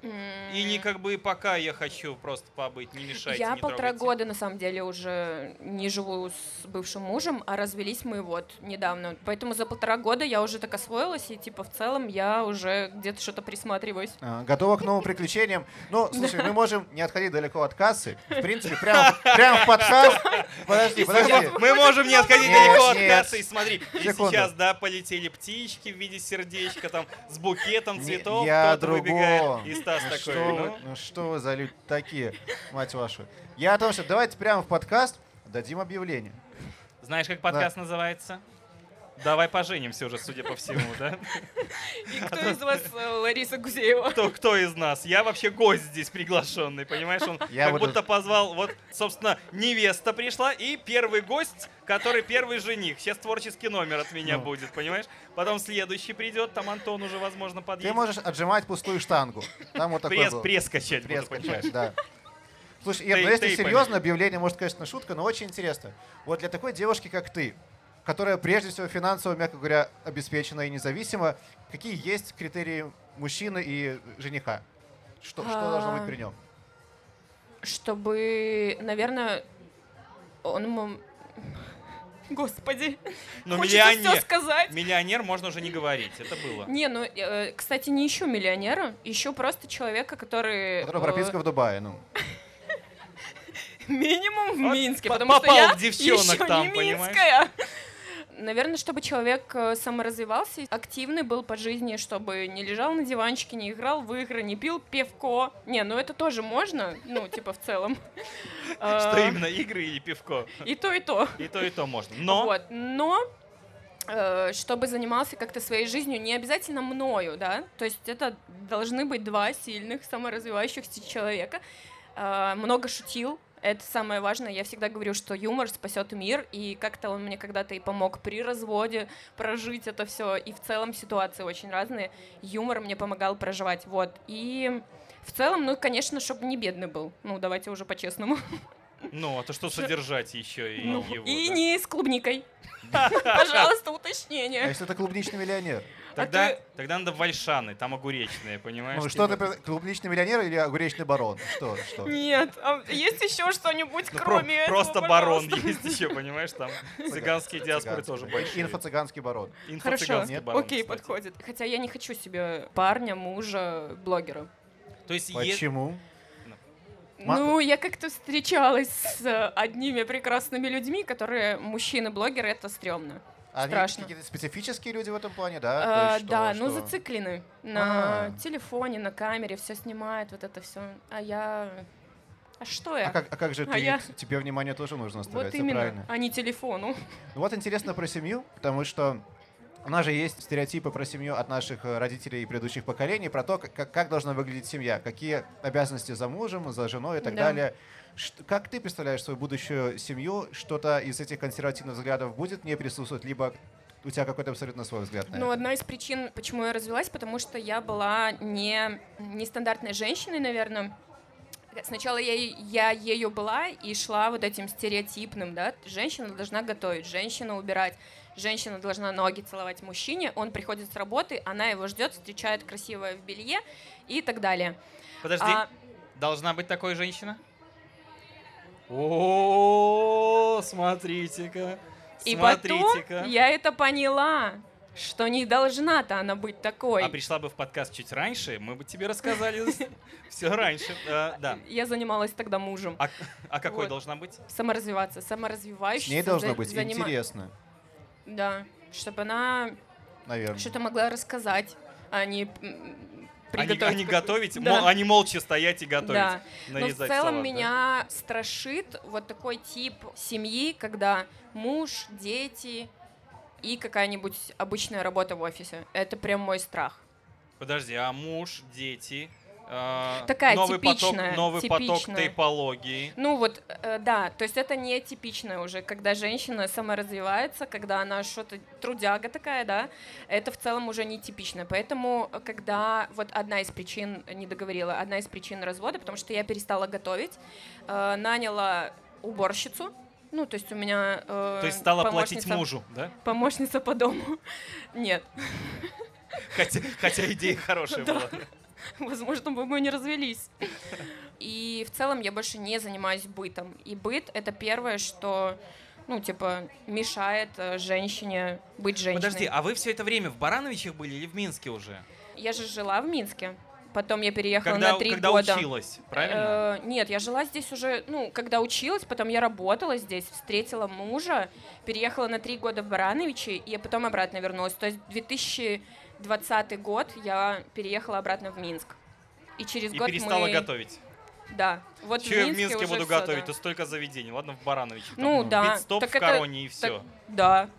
И не как бы пока я хочу просто побыть, не мешайте, Я не полтора трогайте. года, на самом деле, уже не живу с бывшим мужем, а развелись мы вот недавно. Поэтому за полтора года я уже так освоилась, и типа в целом я уже где-то что-то присматриваюсь. А, Готова к новым приключениям. Ну, слушай, мы можем не отходить далеко от кассы. В принципе, прямо, прямо в подкаст. Подожди, подожди. Мы можем не отходить далеко от кассы. И смотри, сейчас, да, полетели птички в виде сердечка, там, с букетом цветов. я другого. Стас Ну такой, что, ну, вы, ну что вы за люди такие, мать вашу. Я о том, что давайте прямо в подкаст дадим объявление. Знаешь, как подкаст называется? Давай поженимся уже, судя по всему, да? И кто из вас э, Лариса Гузеева? Кто, кто из нас? Я вообще гость здесь приглашенный, понимаешь? Он Я как буду- будто позвал, вот, собственно, невеста пришла и первый гость, который первый жених. Сейчас творческий номер от меня Ну. будет, понимаешь? Потом следующий придет, там Антон уже, возможно, Ты подъедет. можешь отжимать пустую штангу. Там вот такой Пресс, был. пресс качать буду, Пресс понимаешь? качать, да. Слушай, Ир, ну если серьезно, объявление, может, конечно, шутка, но очень интересно. Вот для такой девушки, как ты, которая прежде всего финансово, мягко говоря, обеспечена и независима, какие есть критерии мужчины и жениха? Что, что должно быть А, при нем? Чтобы, наверное, он. Господи, Но хочется все миллионер, сказать. миллионер можно уже не говорить, это было. Не, ну, э, кстати, не ищу миллионера, ищу просто человека, который... Которая э, прописка в Дубае, ну. Минимум в Минске, по- потому что попал я в девчонок ещё там, не минская. Наверное, чтобы человек э, саморазвивался, активный был по жизни, чтобы не лежал на диванчике, не играл в игры, не пил пивко. Не, ну это тоже можно, ну, типа в целом. Что Э, именно, игры или пивко? И то, и то. И то, и то можно. Но Вот, но э, чтобы занимался как-то своей жизнью, не обязательно мною, да, то есть это должны быть два сильных, саморазвивающихся человека, Э, много шутил, это самое важное. Я всегда говорю, что юмор спасет мир, и как-то он мне когда-то и помог при разводе прожить это все. И в целом ситуации очень разные. Юмор мне помогал проживать. Вот. И в целом, ну, конечно, чтобы не бедный был. Ну, давайте уже по-честному. Ну, а то что содержать еще и Ну, его? и да? не с клубникой. Пожалуйста, А уточнение. если это клубничный миллионер? Тогда, а ты- тогда надо вальшаны, там огуречные, понимаешь? Ну, что ты, про- клубничный миллионер или огуречный барон? Что, что? Нет, а есть еще что-нибудь, Ну, про- кроме этого, Просто барон пожалуйста? есть еще, понимаешь, там цыганские диаспоры тоже большие. Инфо-цыганский барон. Хорошо, Инфо-цыганский Нет? барон, окей, кстати. подходит. Хотя я не хочу себе парня, мужа, блогера. То есть Почему? Ну, я как-то встречалась с одними прекрасными людьми, которые мужчины-блогеры, это стрёмно. Они Страшно. какие-то специфические люди в этом плане, да? А, что- да, ну что? зациклены на А. телефоне, на камере, все снимает, вот это все. А я... А что я? А как, а как же А ты, я- тебе внимание тоже нужно оставлять, вот именно, правильно. а не телефону. Ну Вот интересно про семью, потому что у нас же есть стереотипы про семью от наших э, родителей и предыдущих поколений, про то, как, как- как должна выглядеть семья, какие обязанности за мужем, за женой и так Да. далее. Как ты представляешь свою будущую семью? Что-то из этих консервативных взглядов будет не присутствовать, либо у тебя какой-то абсолютно свой взгляд на Ну, это? одна из причин, почему я развелась, потому что я была не нестандартной женщиной, наверное. Сначала я, я ею была и шла вот этим стереотипным, да, женщина должна готовить, женщина убирать, женщина должна ноги целовать мужчине, он приходит с работы, она его ждет, встречает красивое в белье и так далее. Подожди, А, должна быть такой женщина? О, смотрите-ка. И потом Смотрите-ка. я это поняла, что не должна-то она быть такой. А пришла бы в подкаст чуть раньше, мы бы тебе рассказали все раньше. Э, Да. Я занималась тогда мужем. А а какой должна быть? Саморазвиваться, С саморазвивающейся. ней должно быть интересно, Да, чтобы она что-то могла рассказать, а не приготовить они какую- готовить, Да. мол- они молча стоять и готовить. Да. Но в нарезать целом салат, да? меня страшит вот такой тип семьи, когда муж, дети и какая-нибудь обычная работа в офисе. Это прям мой страх. Подожди, а муж, дети, э, Такая новый типичная, поток, новый поток типичная. тейпологии. Ну вот, э, да, то есть это не типичное уже, когда женщина саморазвивается, когда она что-то трудяга такая, да, это в целом уже не типично. Поэтому, э, когда вот одна из причин, не договорила, одна из причин развода, потому что я перестала готовить, э, наняла уборщицу, ну, то есть у меня... э, То есть стала платить мужу, да? Помощница по дому. Нет, Хотя, хотя идея хорошая была. возможно, мы бы не развелись. И в целом я больше не занимаюсь бытом. И быт — это первое, что, ну, типа, мешает э, женщине быть женщиной. Подожди, а вы все это время в Барановичах были или в Минске уже? Я же жила в Минске. Потом я переехала Когда, на три когда года. училась, правильно? Э, нет, я жила здесь уже, ну, когда училась, потом я работала здесь, встретила мужа, переехала на три года в Барановичи, и я потом обратно вернулась. То есть 2020 год я переехала обратно в Минск. И через И год перестала мы... готовить. Да. Вот Че я в Минске Минске уже буду всё, готовить? да. Тут столько заведений. Ладно, в Барановичах. там, Ну, да. Пит-стоп Так в это- Короне и так- все. Да,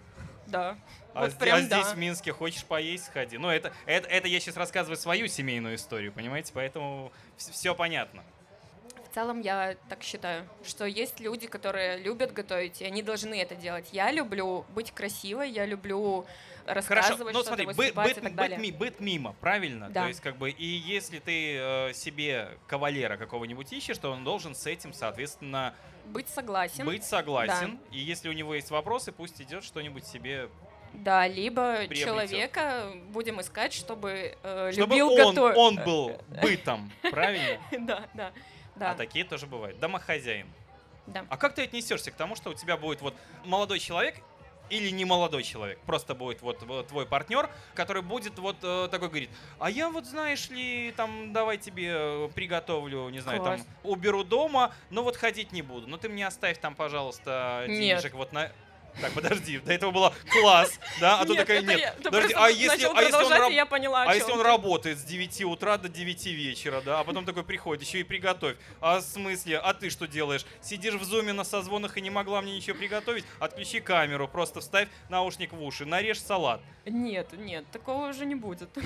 да. А, вот прям а здесь да. в Минске хочешь поесть, сходи. Ну, это, это, это я сейчас рассказываю свою семейную историю, понимаете? Поэтому все понятно. В целом я так считаю, что есть люди, которые любят готовить, и они должны это делать. Я люблю быть красивой, я люблю Хорошо, рассказывать ну что-то, смотри, быт, быт- и так далее. быт мимо, правильно? Да. То есть, как бы, и если ты э, себе кавалера какого-нибудь ищешь, то он должен с этим, соответственно, Быть согласен. быть согласен. И если у него есть вопросы, пусть идет что-нибудь себе. Да, либо приобретет. человека будем искать, чтобы, э, Чтобы любил он, готовить. он был бытом, правильно? Да, да, да. А такие тоже бывают. Домохозяин. да. А как ты отнесешься к тому, что у тебя будет вот молодой человек или не молодой человек, просто будет вот, вот твой партнер, который будет вот э, такой говорит, а я вот знаешь ли, там давай тебе э, приготовлю, не знаю, Класс. там уберу дома, но вот ходить не буду, но ты мне оставь там, пожалуйста, Нет. денежек вот на так, подожди, до этого было класс, да, а тут такая, нет, подожди, а если, а если он а работает с 9 утра до 9 вечера, да, а потом такой приходит, еще и приготовь. А в смысле, а ты что делаешь? Сидишь в зуме на созвонах и не могла мне ничего приготовить? Отключи камеру, просто вставь наушник в уши, нарежь салат. Нет, нет, такого уже не будет.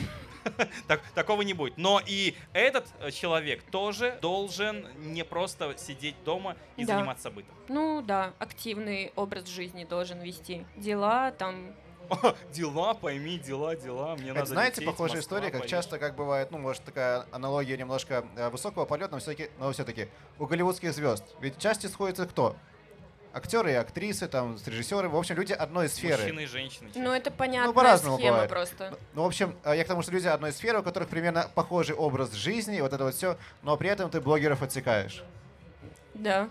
Так, такого не будет. Но и этот э, человек тоже должен не просто сидеть дома и Да. заниматься бытом. Ну да, активный образ жизни должен вести. Дела там. Дела, пойми, дела, дела, мне Это, надо знаете, лететь, похожая Москва, история, как часто как бывает, ну, может, такая аналогия немножко э, высокого полета, но все-таки, но все-таки у голливудских звезд. Ведь часто сходятся кто? Актеры и актрисы, там, с режиссерами, в общем, люди одной сферы. Мужчины и женщины. Ну это понятная по-разному схема бывает. просто. Ну, в общем, э, я к тому, что люди одной сферы, у которых примерно похожий образ жизни, вот это вот все, но при этом ты блогеров отсекаешь. Да.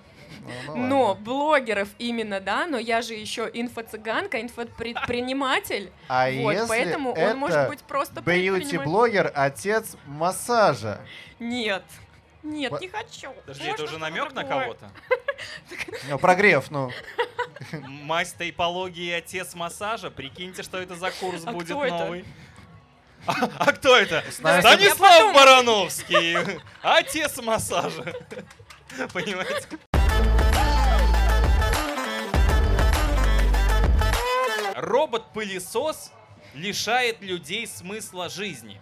Ну, ну Но блогеров именно, да, но я же еще инфо-цыганка, инфопредприниматель. А вот, если поэтому это он может быть просто бьюти-блогер, отец массажа? Нет. Нет, Ва- не хочу. Подожди, это уже намек на кого-то? Ну, прогрев, ну. Мазь тейпологии и отец массажа. Прикиньте, что это за курс А будет новый. А, а кто это? Знаешь, Станислав подумаю. Барановский. Отец массажа. Понимаете? Робот-пылесос лишает людей смысла жизни.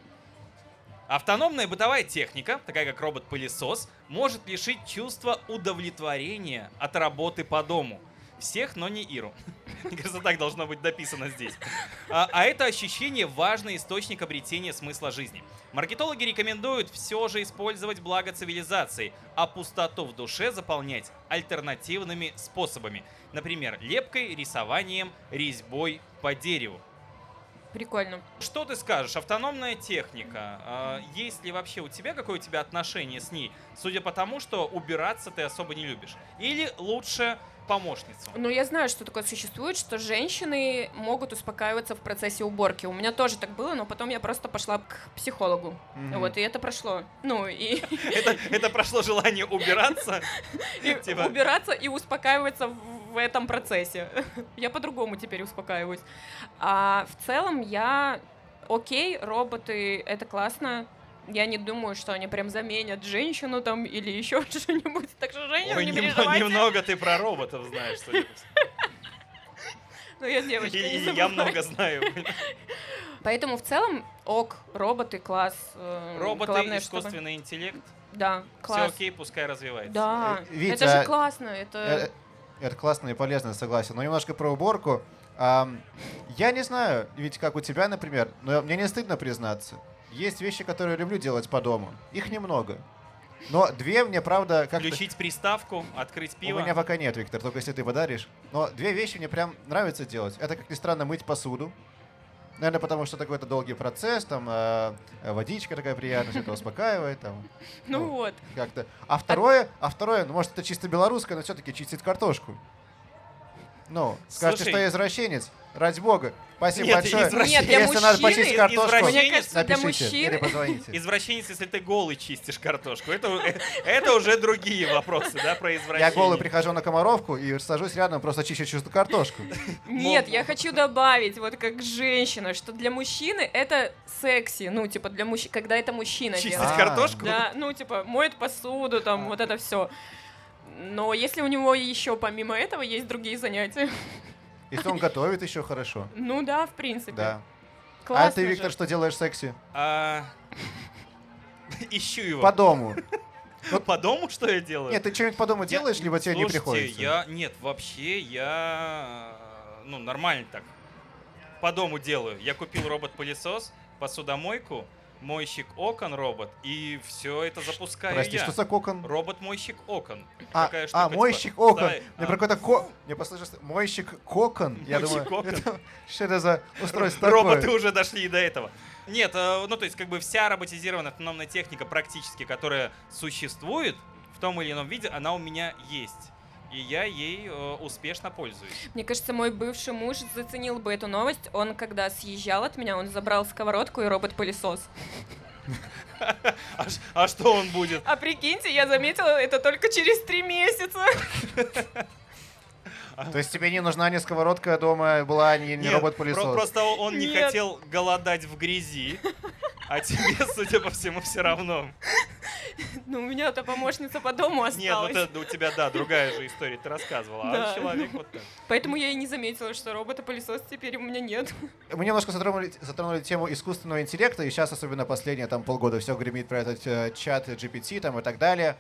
Автономная бытовая техника, такая как робот-пылесос, может лишить чувства удовлетворения от работы по дому. Всех, но не Иру. Мне кажется, так должно быть дописано здесь. А, а это ощущение важный источник обретения смысла жизни. Маркетологи рекомендуют все же использовать благо цивилизации, а пустоту в душе заполнять альтернативными способами. Например, лепкой, рисованием, резьбой по дереву. Прикольно. Что ты скажешь? Автономная техника. а, Есть ли вообще у тебя какое у тебя отношение с ней? Судя по тому, что убираться ты особо не любишь. Или лучше помощницу. Ну, я знаю, что такое существует, что женщины могут успокаиваться в процессе уборки. У меня тоже так было, но потом я просто пошла к психологу. Мгм. Вот, и это прошло. Ну, и, Это, это прошло желание убираться. и Типа- убираться и успокаиваться в, в этом процессе. Я по-другому теперь успокаиваюсь. А в целом я... Окей, роботы — это классно. Я не думаю, что они прям заменят женщину там или еще что-нибудь. Так что, женщина, Ой, не переживайте. немного ты про роботов знаешь, судя. Ну, я девочка, И- не я много знаю. Поэтому в целом ок, роботы класс. э, Роботы, главное, чтобы- искусственный интеллект, Да, все класс. окей, пускай развивается. Да, Э, Витя, это же классно, это... Э, Это классно и полезно, согласен. Но немножко про уборку. Я не знаю, ведь как у тебя, например, но мне не стыдно признаться. Есть вещи, которые я люблю делать по дому. Их немного. Но две мне, правда, как Включить приставку, открыть У пиво. меня пока нет, Виктор, только если ты подаришь. Но две вещи мне прям нравится делать. Это, как ни странно, мыть посуду. Наверное, потому что такой-то долгий процесс, там э, э, водичка такая приятная, все это успокаивает, там Ну ну, вот. как-то. А второе, а второе, ну может это чисто белорусское, но все-таки чистить картошку. Ну, скажете, Слушай. что я извращенец. Ради бога. Спасибо Нет, большое. извращенец. Нет, для Если надо мужчины почистить картошку, извращенец. Кажется, для напишите или мужчины... позвоните. Извращенец, если ты голый чистишь картошку. Это, э, это уже другие вопросы, да, про извращение. Я голый прихожу на комаровку и сажусь рядом, просто чищу чистую картошку. Нет, я хочу добавить, вот как женщина, что для мужчины это секси. Ну, типа, для мужчин, когда это мужчина Чистить делает. А. картошку? Да, ну, типа, моет посуду, там, вот это все. Но если у него еще помимо этого есть другие занятия, Если он готовит еще хорошо. ну да, в принципе. Да. Классно а ты, Виктор, же. что делаешь секси? А, Ищу его. По дому. По дому что я делаю? Нет, ты что-нибудь по дому Я- делаешь, либо тебе не приходится? я... Нет, вообще я... Ну, нормально так. По дому делаю. Я купил робот-пылесос, посудомойку, мойщик окон робот, и все это запускаю Прости, я. что за кокон? Робот-мойщик окон. А, Такая штука, а типа, мойщик окон. да, Мне а, про какой-то ко... Мне послышалось, мойщик кокон. Я Мойщик думаю, окон. это- что это за устройство Роботы такое? уже дошли и до этого. Нет, э, ну то есть как бы вся роботизированная автономная техника практически, которая существует в том или ином виде, она у меня есть. И я ей э, успешно пользуюсь. Мне кажется, мой бывший муж заценил бы эту новость. Он, когда съезжал от меня, он забрал сковородку и робот-пылесос. А, а что он будет? А прикиньте, я заметила это только через три месяца. То есть тебе не нужна ни сковородка дома была, ни, ни Нет, робот-пылесос? про- просто он не Нет. хотел голодать в грязи, а тебе, судя по всему, все равно. Ну, у меня-то помощница по дому Нет, ну осталась. ты- у тебя, да, другая же история, ты рассказывала. Да. А человек вот так. Поэтому я и не заметила, что робота-пылесос теперь у меня нет. Мы немножко затронули, затронули тему искусственного интеллекта, и сейчас особенно последние там полгода все гремит про этот э, чат GPT там и так далее.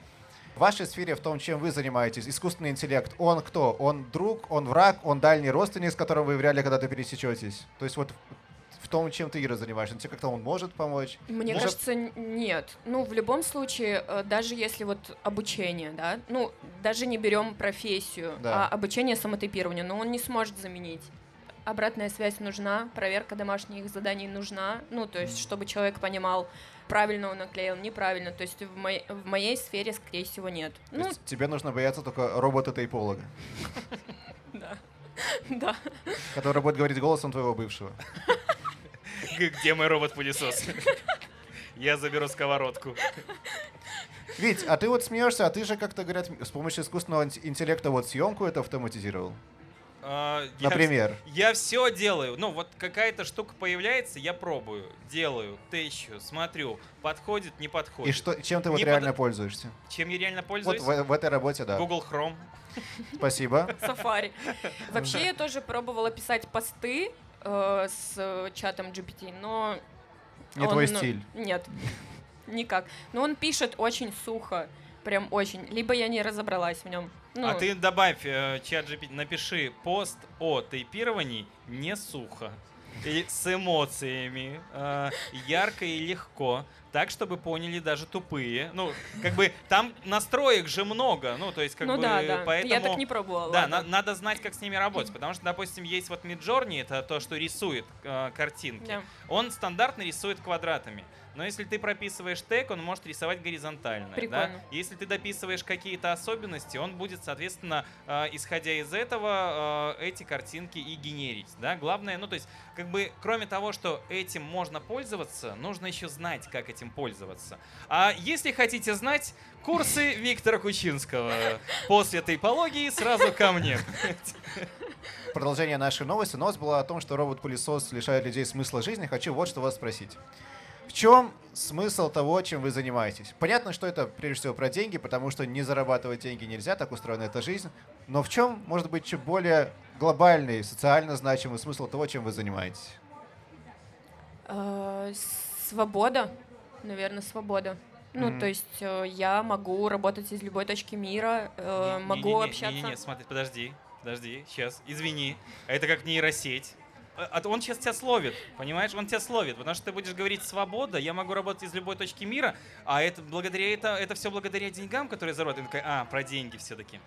В вашей сфере, в том, чем вы занимаетесь, искусственный интеллект, он кто? Он друг, он враг, он дальний родственник, с которым вы вряд ли когда-то пересечетесь? То есть вот том, чем ты, Ира, занимаешься, тебе как-то он может помочь? Мне Может- кажется, нет. Ну, в любом случае, э, даже если вот обучение, да, ну, даже не берем профессию, Да. а обучение самотипированию, но он не сможет заменить. Обратная связь нужна, проверка домашних заданий нужна, ну, то есть, чтобы человек понимал, правильно он наклеил, неправильно, то есть в, моей- в моей сфере, скорее всего, нет. То Ну, есть тебе нужно бояться только робота-тейполога, да. Да. который будет говорить голосом твоего бывшего. Где мой робот-пылесос? Я заберу сковородку. Вить, а ты вот смеешься, а ты же, как-то говорят, с помощью искусственного инт- интеллекта вот съемку это автоматизировал. А, я Например. Я все делаю. Ну, вот какая-то штука появляется, я пробую, делаю, тыщу, смотрю, подходит, не подходит. И что, чем ты вот Не реально под- пользуешься? Чем я реально Вот пользуюсь? в, в этой работе, да. Google Chrome. Спасибо. Сафари. Вообще, я тоже пробовала писать посты э, с э, чатом GPT, но... Не он, твой ну, стиль. Нет, никак. Но он пишет очень сухо, прям очень. Либо я не разобралась в нем. Ну, А ты добавь э, чат GPT, напиши пост о тейпировании не сухо. И с эмоциями, э, ярко и легко. Так, чтобы поняли даже тупые. Ну, как бы там настроек же много, ну, то есть как ну бы да, да. поэтому... Я так не пробовала. Да, на- надо знать, как с ними работать, потому что, допустим, есть вот Midjourney, это то, что рисует э, картинки. Да. Он стандартно рисует квадратами. Но если ты прописываешь тег, он может рисовать горизонтально. Да? Если ты дописываешь какие-то особенности, он будет, соответственно, э, исходя из этого, э, эти картинки и генерить. Да? Главное, ну то есть, как бы, кроме того, что этим можно пользоваться, нужно еще знать, как этим пользоваться. А если хотите знать, курсы Виктора Кучинского после тейпологии сразу ко мне. Продолжение нашей новости. Новость была о том, что робот-пылесос лишает людей смысла жизни. Хочу вот что вас спросить. В чем смысл того, чем вы занимаетесь? Понятно, что это прежде всего про деньги, потому что не зарабатывать деньги нельзя, так устроена эта жизнь. Но в чем, может быть, чуть более глобальный, социально значимый смысл того, чем вы занимаетесь? Э, Свобода, наверное, свобода. Ну, Мгм. то есть э, я могу работать из любой точки мира, э, Не- могу не-не-не, общаться. Не-не-не, смотри, подожди, подожди, сейчас, извини. Это как нейросеть. А- а Он сейчас тебя словит, понимаешь? Он тебя словит, потому что ты будешь говорить свобода, я могу работать из любой точки мира, а это благодаря это, это все благодаря деньгам, которые заработают. Такая, а, про деньги все-таки.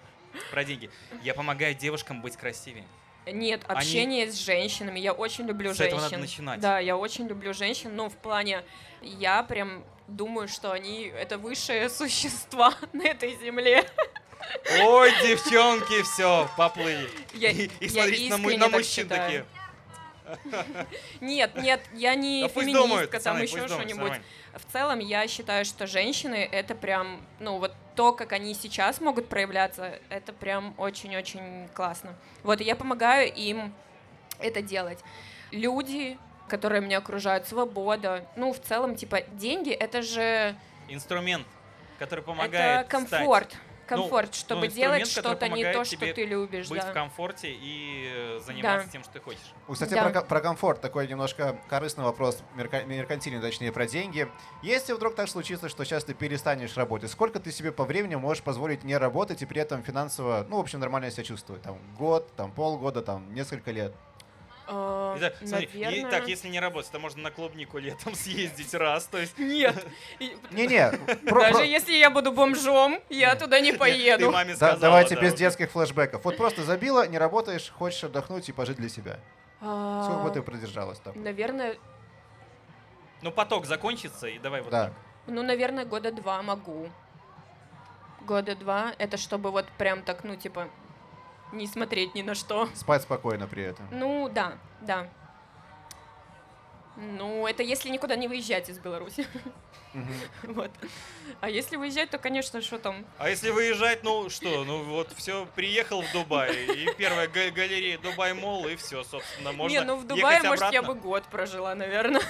Про деньги. Я помогаю девушкам быть красивее. Нет, Они- общение с женщинами. Я очень люблю С женщин. этого надо начинать. Да, я очень люблю женщин. Ну, в плане, я прям думаю, что они это высшие существа на этой земле. Ой, девчонки, все, поплыли. Я, И, и смотрите на, на так мужчин считаю. такие. Нет, нет, я не Да феминистка, думают, там пацаны, еще что-нибудь. В целом, я считаю, что женщины это прям, ну вот то, как они сейчас могут проявляться, это прям очень-очень классно. Вот, и я помогаю им это делать. Люди, которые меня окружают, свобода, ну, в целом, типа, деньги — это же Инструмент, который помогает это комфорт. Комфорт, ну, чтобы инструмент, делать что-то не то, что тебе ты любишь. быть да. в комфорте и э, заниматься Да. тем, что ты хочешь. Ну, Кстати, Да. про, про комфорт, такой немножко корыстный вопрос, мерка- меркантильный, точнее, про деньги. Если вдруг так случится, что сейчас ты перестанешь работать, сколько ты себе по времени можешь позволить не работать и при этом финансово, ну, в общем, нормально себя чувствовать? Там год, там полгода, там несколько лет. Э, Итак, смотри, наверное- так, если не работать, то можно на клубнику летом съездить раз. То есть Нет. Не-не, Даже если я буду бомжом, я туда не ты поеду. давайте да, без детских флешбеков. Вот просто забила, не работаешь, хочешь отдохнуть и пожить для себя. Сколько бы ты А, продержалась там? Наверное, Ну, поток закончится, и давай вот Да. так. ну, наверное, года два могу. Года два. Это чтобы вот прям так, ну, типа, не смотреть ни на что. Спать спокойно при этом. Ну, да, да. Ну, это если никуда не выезжать из Беларуси. Мгм. Вот. А если выезжать, то, конечно, что там? А если выезжать, ну что, ну вот все, приехал в Дубай, и первая га- галерея Дубай Мол, и все, собственно, можно не, ну в Дубае, может, я бы год прожила, наверное.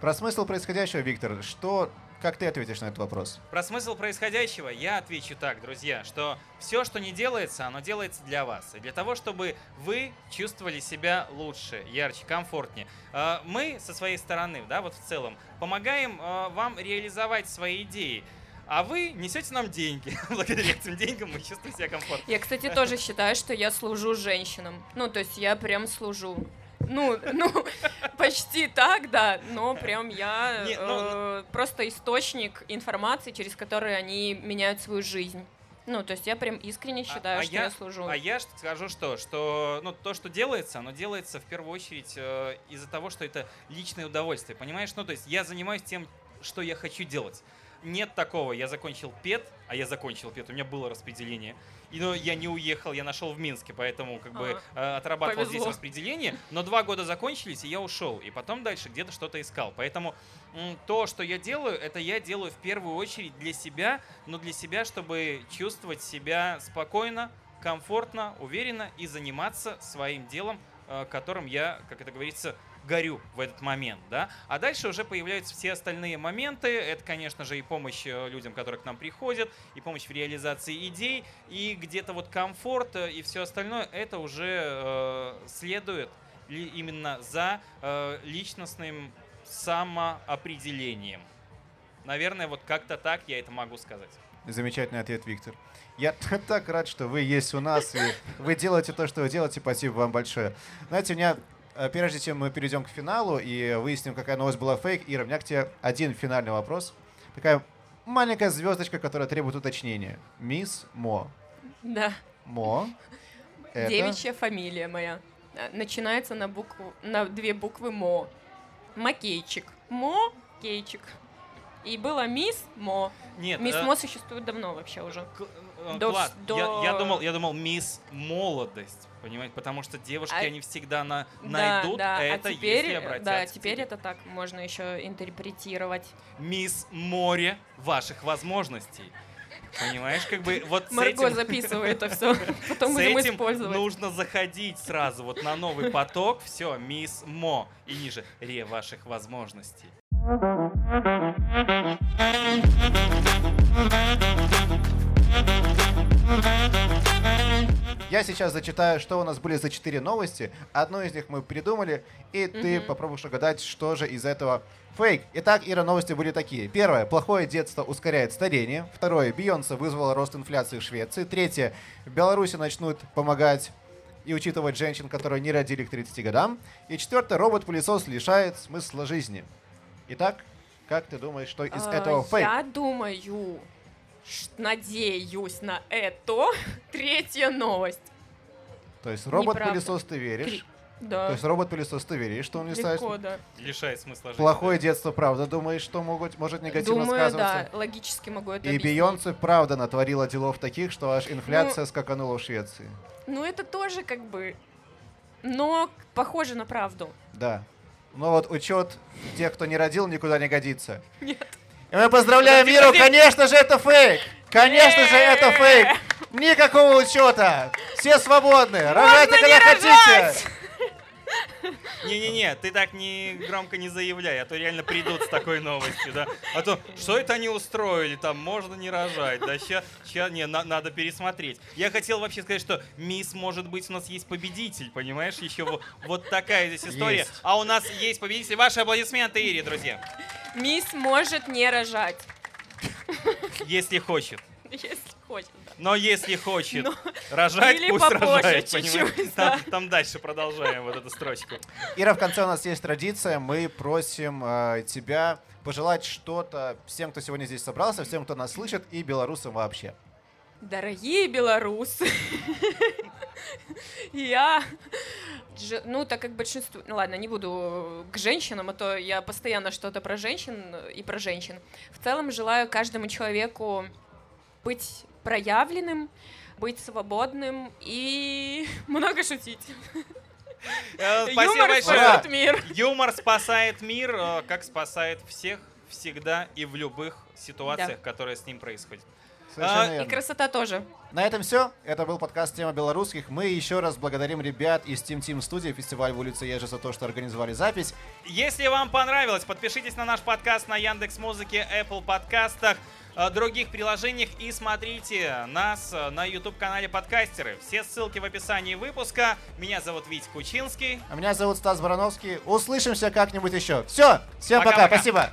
Про смысл происходящего, Виктор, что, как ты ответишь на этот вопрос? Про смысл происходящего я отвечу так, друзья, что все, что не делается, оно делается для вас. И для того, чтобы вы чувствовали себя лучше, ярче, комфортнее. Э, Мы со своей стороны, да, вот в целом, помогаем э, вам реализовать свои идеи. А вы несете нам деньги. Благодаря этим деньгам мы чувствуем себя комфортно. Я, кстати, тоже считаю, что я служу женщинам. Ну, то есть я прям служу. Ну, ну, почти так, да, но прям я Не, ну, э, просто источник информации, через который они меняют свою жизнь. Ну, то есть я прям искренне считаю, а что я- я, служу. А я скажу что, что ну, то, что делается, оно делается в первую очередь э, из-за того, что это личное удовольствие, понимаешь? Ну, то есть я занимаюсь тем, что я хочу делать. Нет такого, я закончил ПЕТ, а я закончил ПЕТ, у меня было распределение, и, но я не уехал, я нашел в Минске, поэтому как бы э, отрабатывал здесь повезло. распределение, но два года закончились, и я ушел, и потом дальше где-то что-то искал. Поэтому то, что я делаю, это я делаю в первую очередь для себя, но для себя, чтобы чувствовать себя спокойно, комфортно, уверенно и заниматься своим делом, э, которым я, как это говорится, горю в этот момент, да. А дальше уже появляются все остальные моменты. Это, конечно же, и помощь э, людям, которые к нам приходят, и помощь в реализации идей, и где-то вот комфорт э, и все остальное. Это уже э, следует именно за э, личностным самоопределением. Наверное, вот как-то так я это могу сказать. Замечательный ответ, Виктор. Я так рад, что вы есть у нас, и вы делаете то, что вы делаете. Спасибо вам большое. Знаете, у меня прежде чем мы перейдем к финалу и выясним, какая новость была фейк, Ира, у меня к тебе один финальный вопрос. Такая маленькая звездочка, которая требует уточнения. Мисс Мо. Да. Мо. Это... Девичья фамилия моя. Э, Начинается на букву, на две буквы Мо. Макейчик. Мо Кейчик. И была мисс Мо. Нет, Мисс э, Мо существует давно вообще уже. Э, До Клад, вс- я, до- я думал, я думал, мисс молодость, понимаете, потому что девушки, А- они всегда на, Да, найдут да. это, а теперь, если обратятся да, теперь это так можно еще интерпретировать. Мисс море ваших возможностей. Понимаешь, как бы вот с Марго этим, записывает это все, потом с будем этим использовать. нужно заходить сразу вот на новый поток, все, мисс Мо, и ниже, ре ваших возможностей. Я сейчас зачитаю, что у нас были за четыре новости. Одну из них мы придумали, и ты Мгм. попробуешь угадать, что же из этого фейк. Итак, Ира, новости были такие. Первое. Плохое детство ускоряет старение. Второе. Бейонсе вызвала рост инфляции в Швеции. Третье. В Беларуси начнут помогать и учитывать женщин, которые не родили к 30 годам. И четвертое. Робот-пылесос лишает смысла жизни. Итак, как ты думаешь, что из А, этого фейк? Я думаю, надеюсь на это. Третья новость. То есть робот-пылесос ты веришь? Да, То есть робот-пылесос ты веришь, что он лишает легко, да. Лишает смысла жизни. Плохое детство, правда, думаешь, что могут, может негативно Думаю, сказываться? да, логически могу это И объяснить. Бейонсе, правда, натворила делов таких, что аж инфляция скаканула в Швеции. Ну, это тоже как бы... Но похоже на правду. Да. Но вот учет тех, кто не родил, никуда не годится. Нет. И мы поздравляем Подожди, Иру, подожди. конечно же, это фейк! Конечно же, это фейк! Никакого учета! Все свободны! Рожайте, когда хотите! Не-не-не, ты так не громко не заявляй, а то реально придут с такой новостью, да. А то, что это они устроили, там можно не рожать, да, ща, ща, не, на- надо пересмотреть. Я хотел вообще сказать, что мисс, может быть, у нас есть победитель, понимаешь, еще вот, вот такая здесь история. Есть. А у нас есть победитель. Ваши аплодисменты, Ире, друзья, Мисс может не рожать, если хочет. если хочет. да. Но если хочет Но- рожать, Или пусть попозже рожает, чуть-чуть, да. Там, там дальше продолжаем вот эту строчку. Ира, в конце у нас есть традиция. Мы просим э, тебя пожелать что-то всем, кто сегодня здесь собрался, всем, кто нас слышит, и белорусам вообще. Дорогие белорусы, я, ну, так как большинство, ну ладно, не буду к женщинам, а то я постоянно что-то про женщин и про женщин. В целом желаю каждому человеку быть проявленным, быть свободным и много шутить. Э, Спасибо Юмор большое. Ура! спасет мир. Юмор спасает мир, э, как спасает всех, всегда и в любых ситуациях, которые с ним происходят. Совершенно А, И красота тоже. На этом все. Это был подкаст «Тема белорусских». Мы еще раз благодарим ребят из Team Team Studio, фестиваль в улице Ежи за то, что организовали запись. Если вам понравилось, подпишитесь на наш подкаст на Яндекс Музыке, Apple подкастах, других приложениях и смотрите нас э, на YouTube канале Подкастеры. Все ссылки в описании выпуска. Меня зовут Вить Кучинский. А меня зовут Стас Барановский. Услышимся как-нибудь еще. Все. Всем пока. Пока-пока. Спасибо.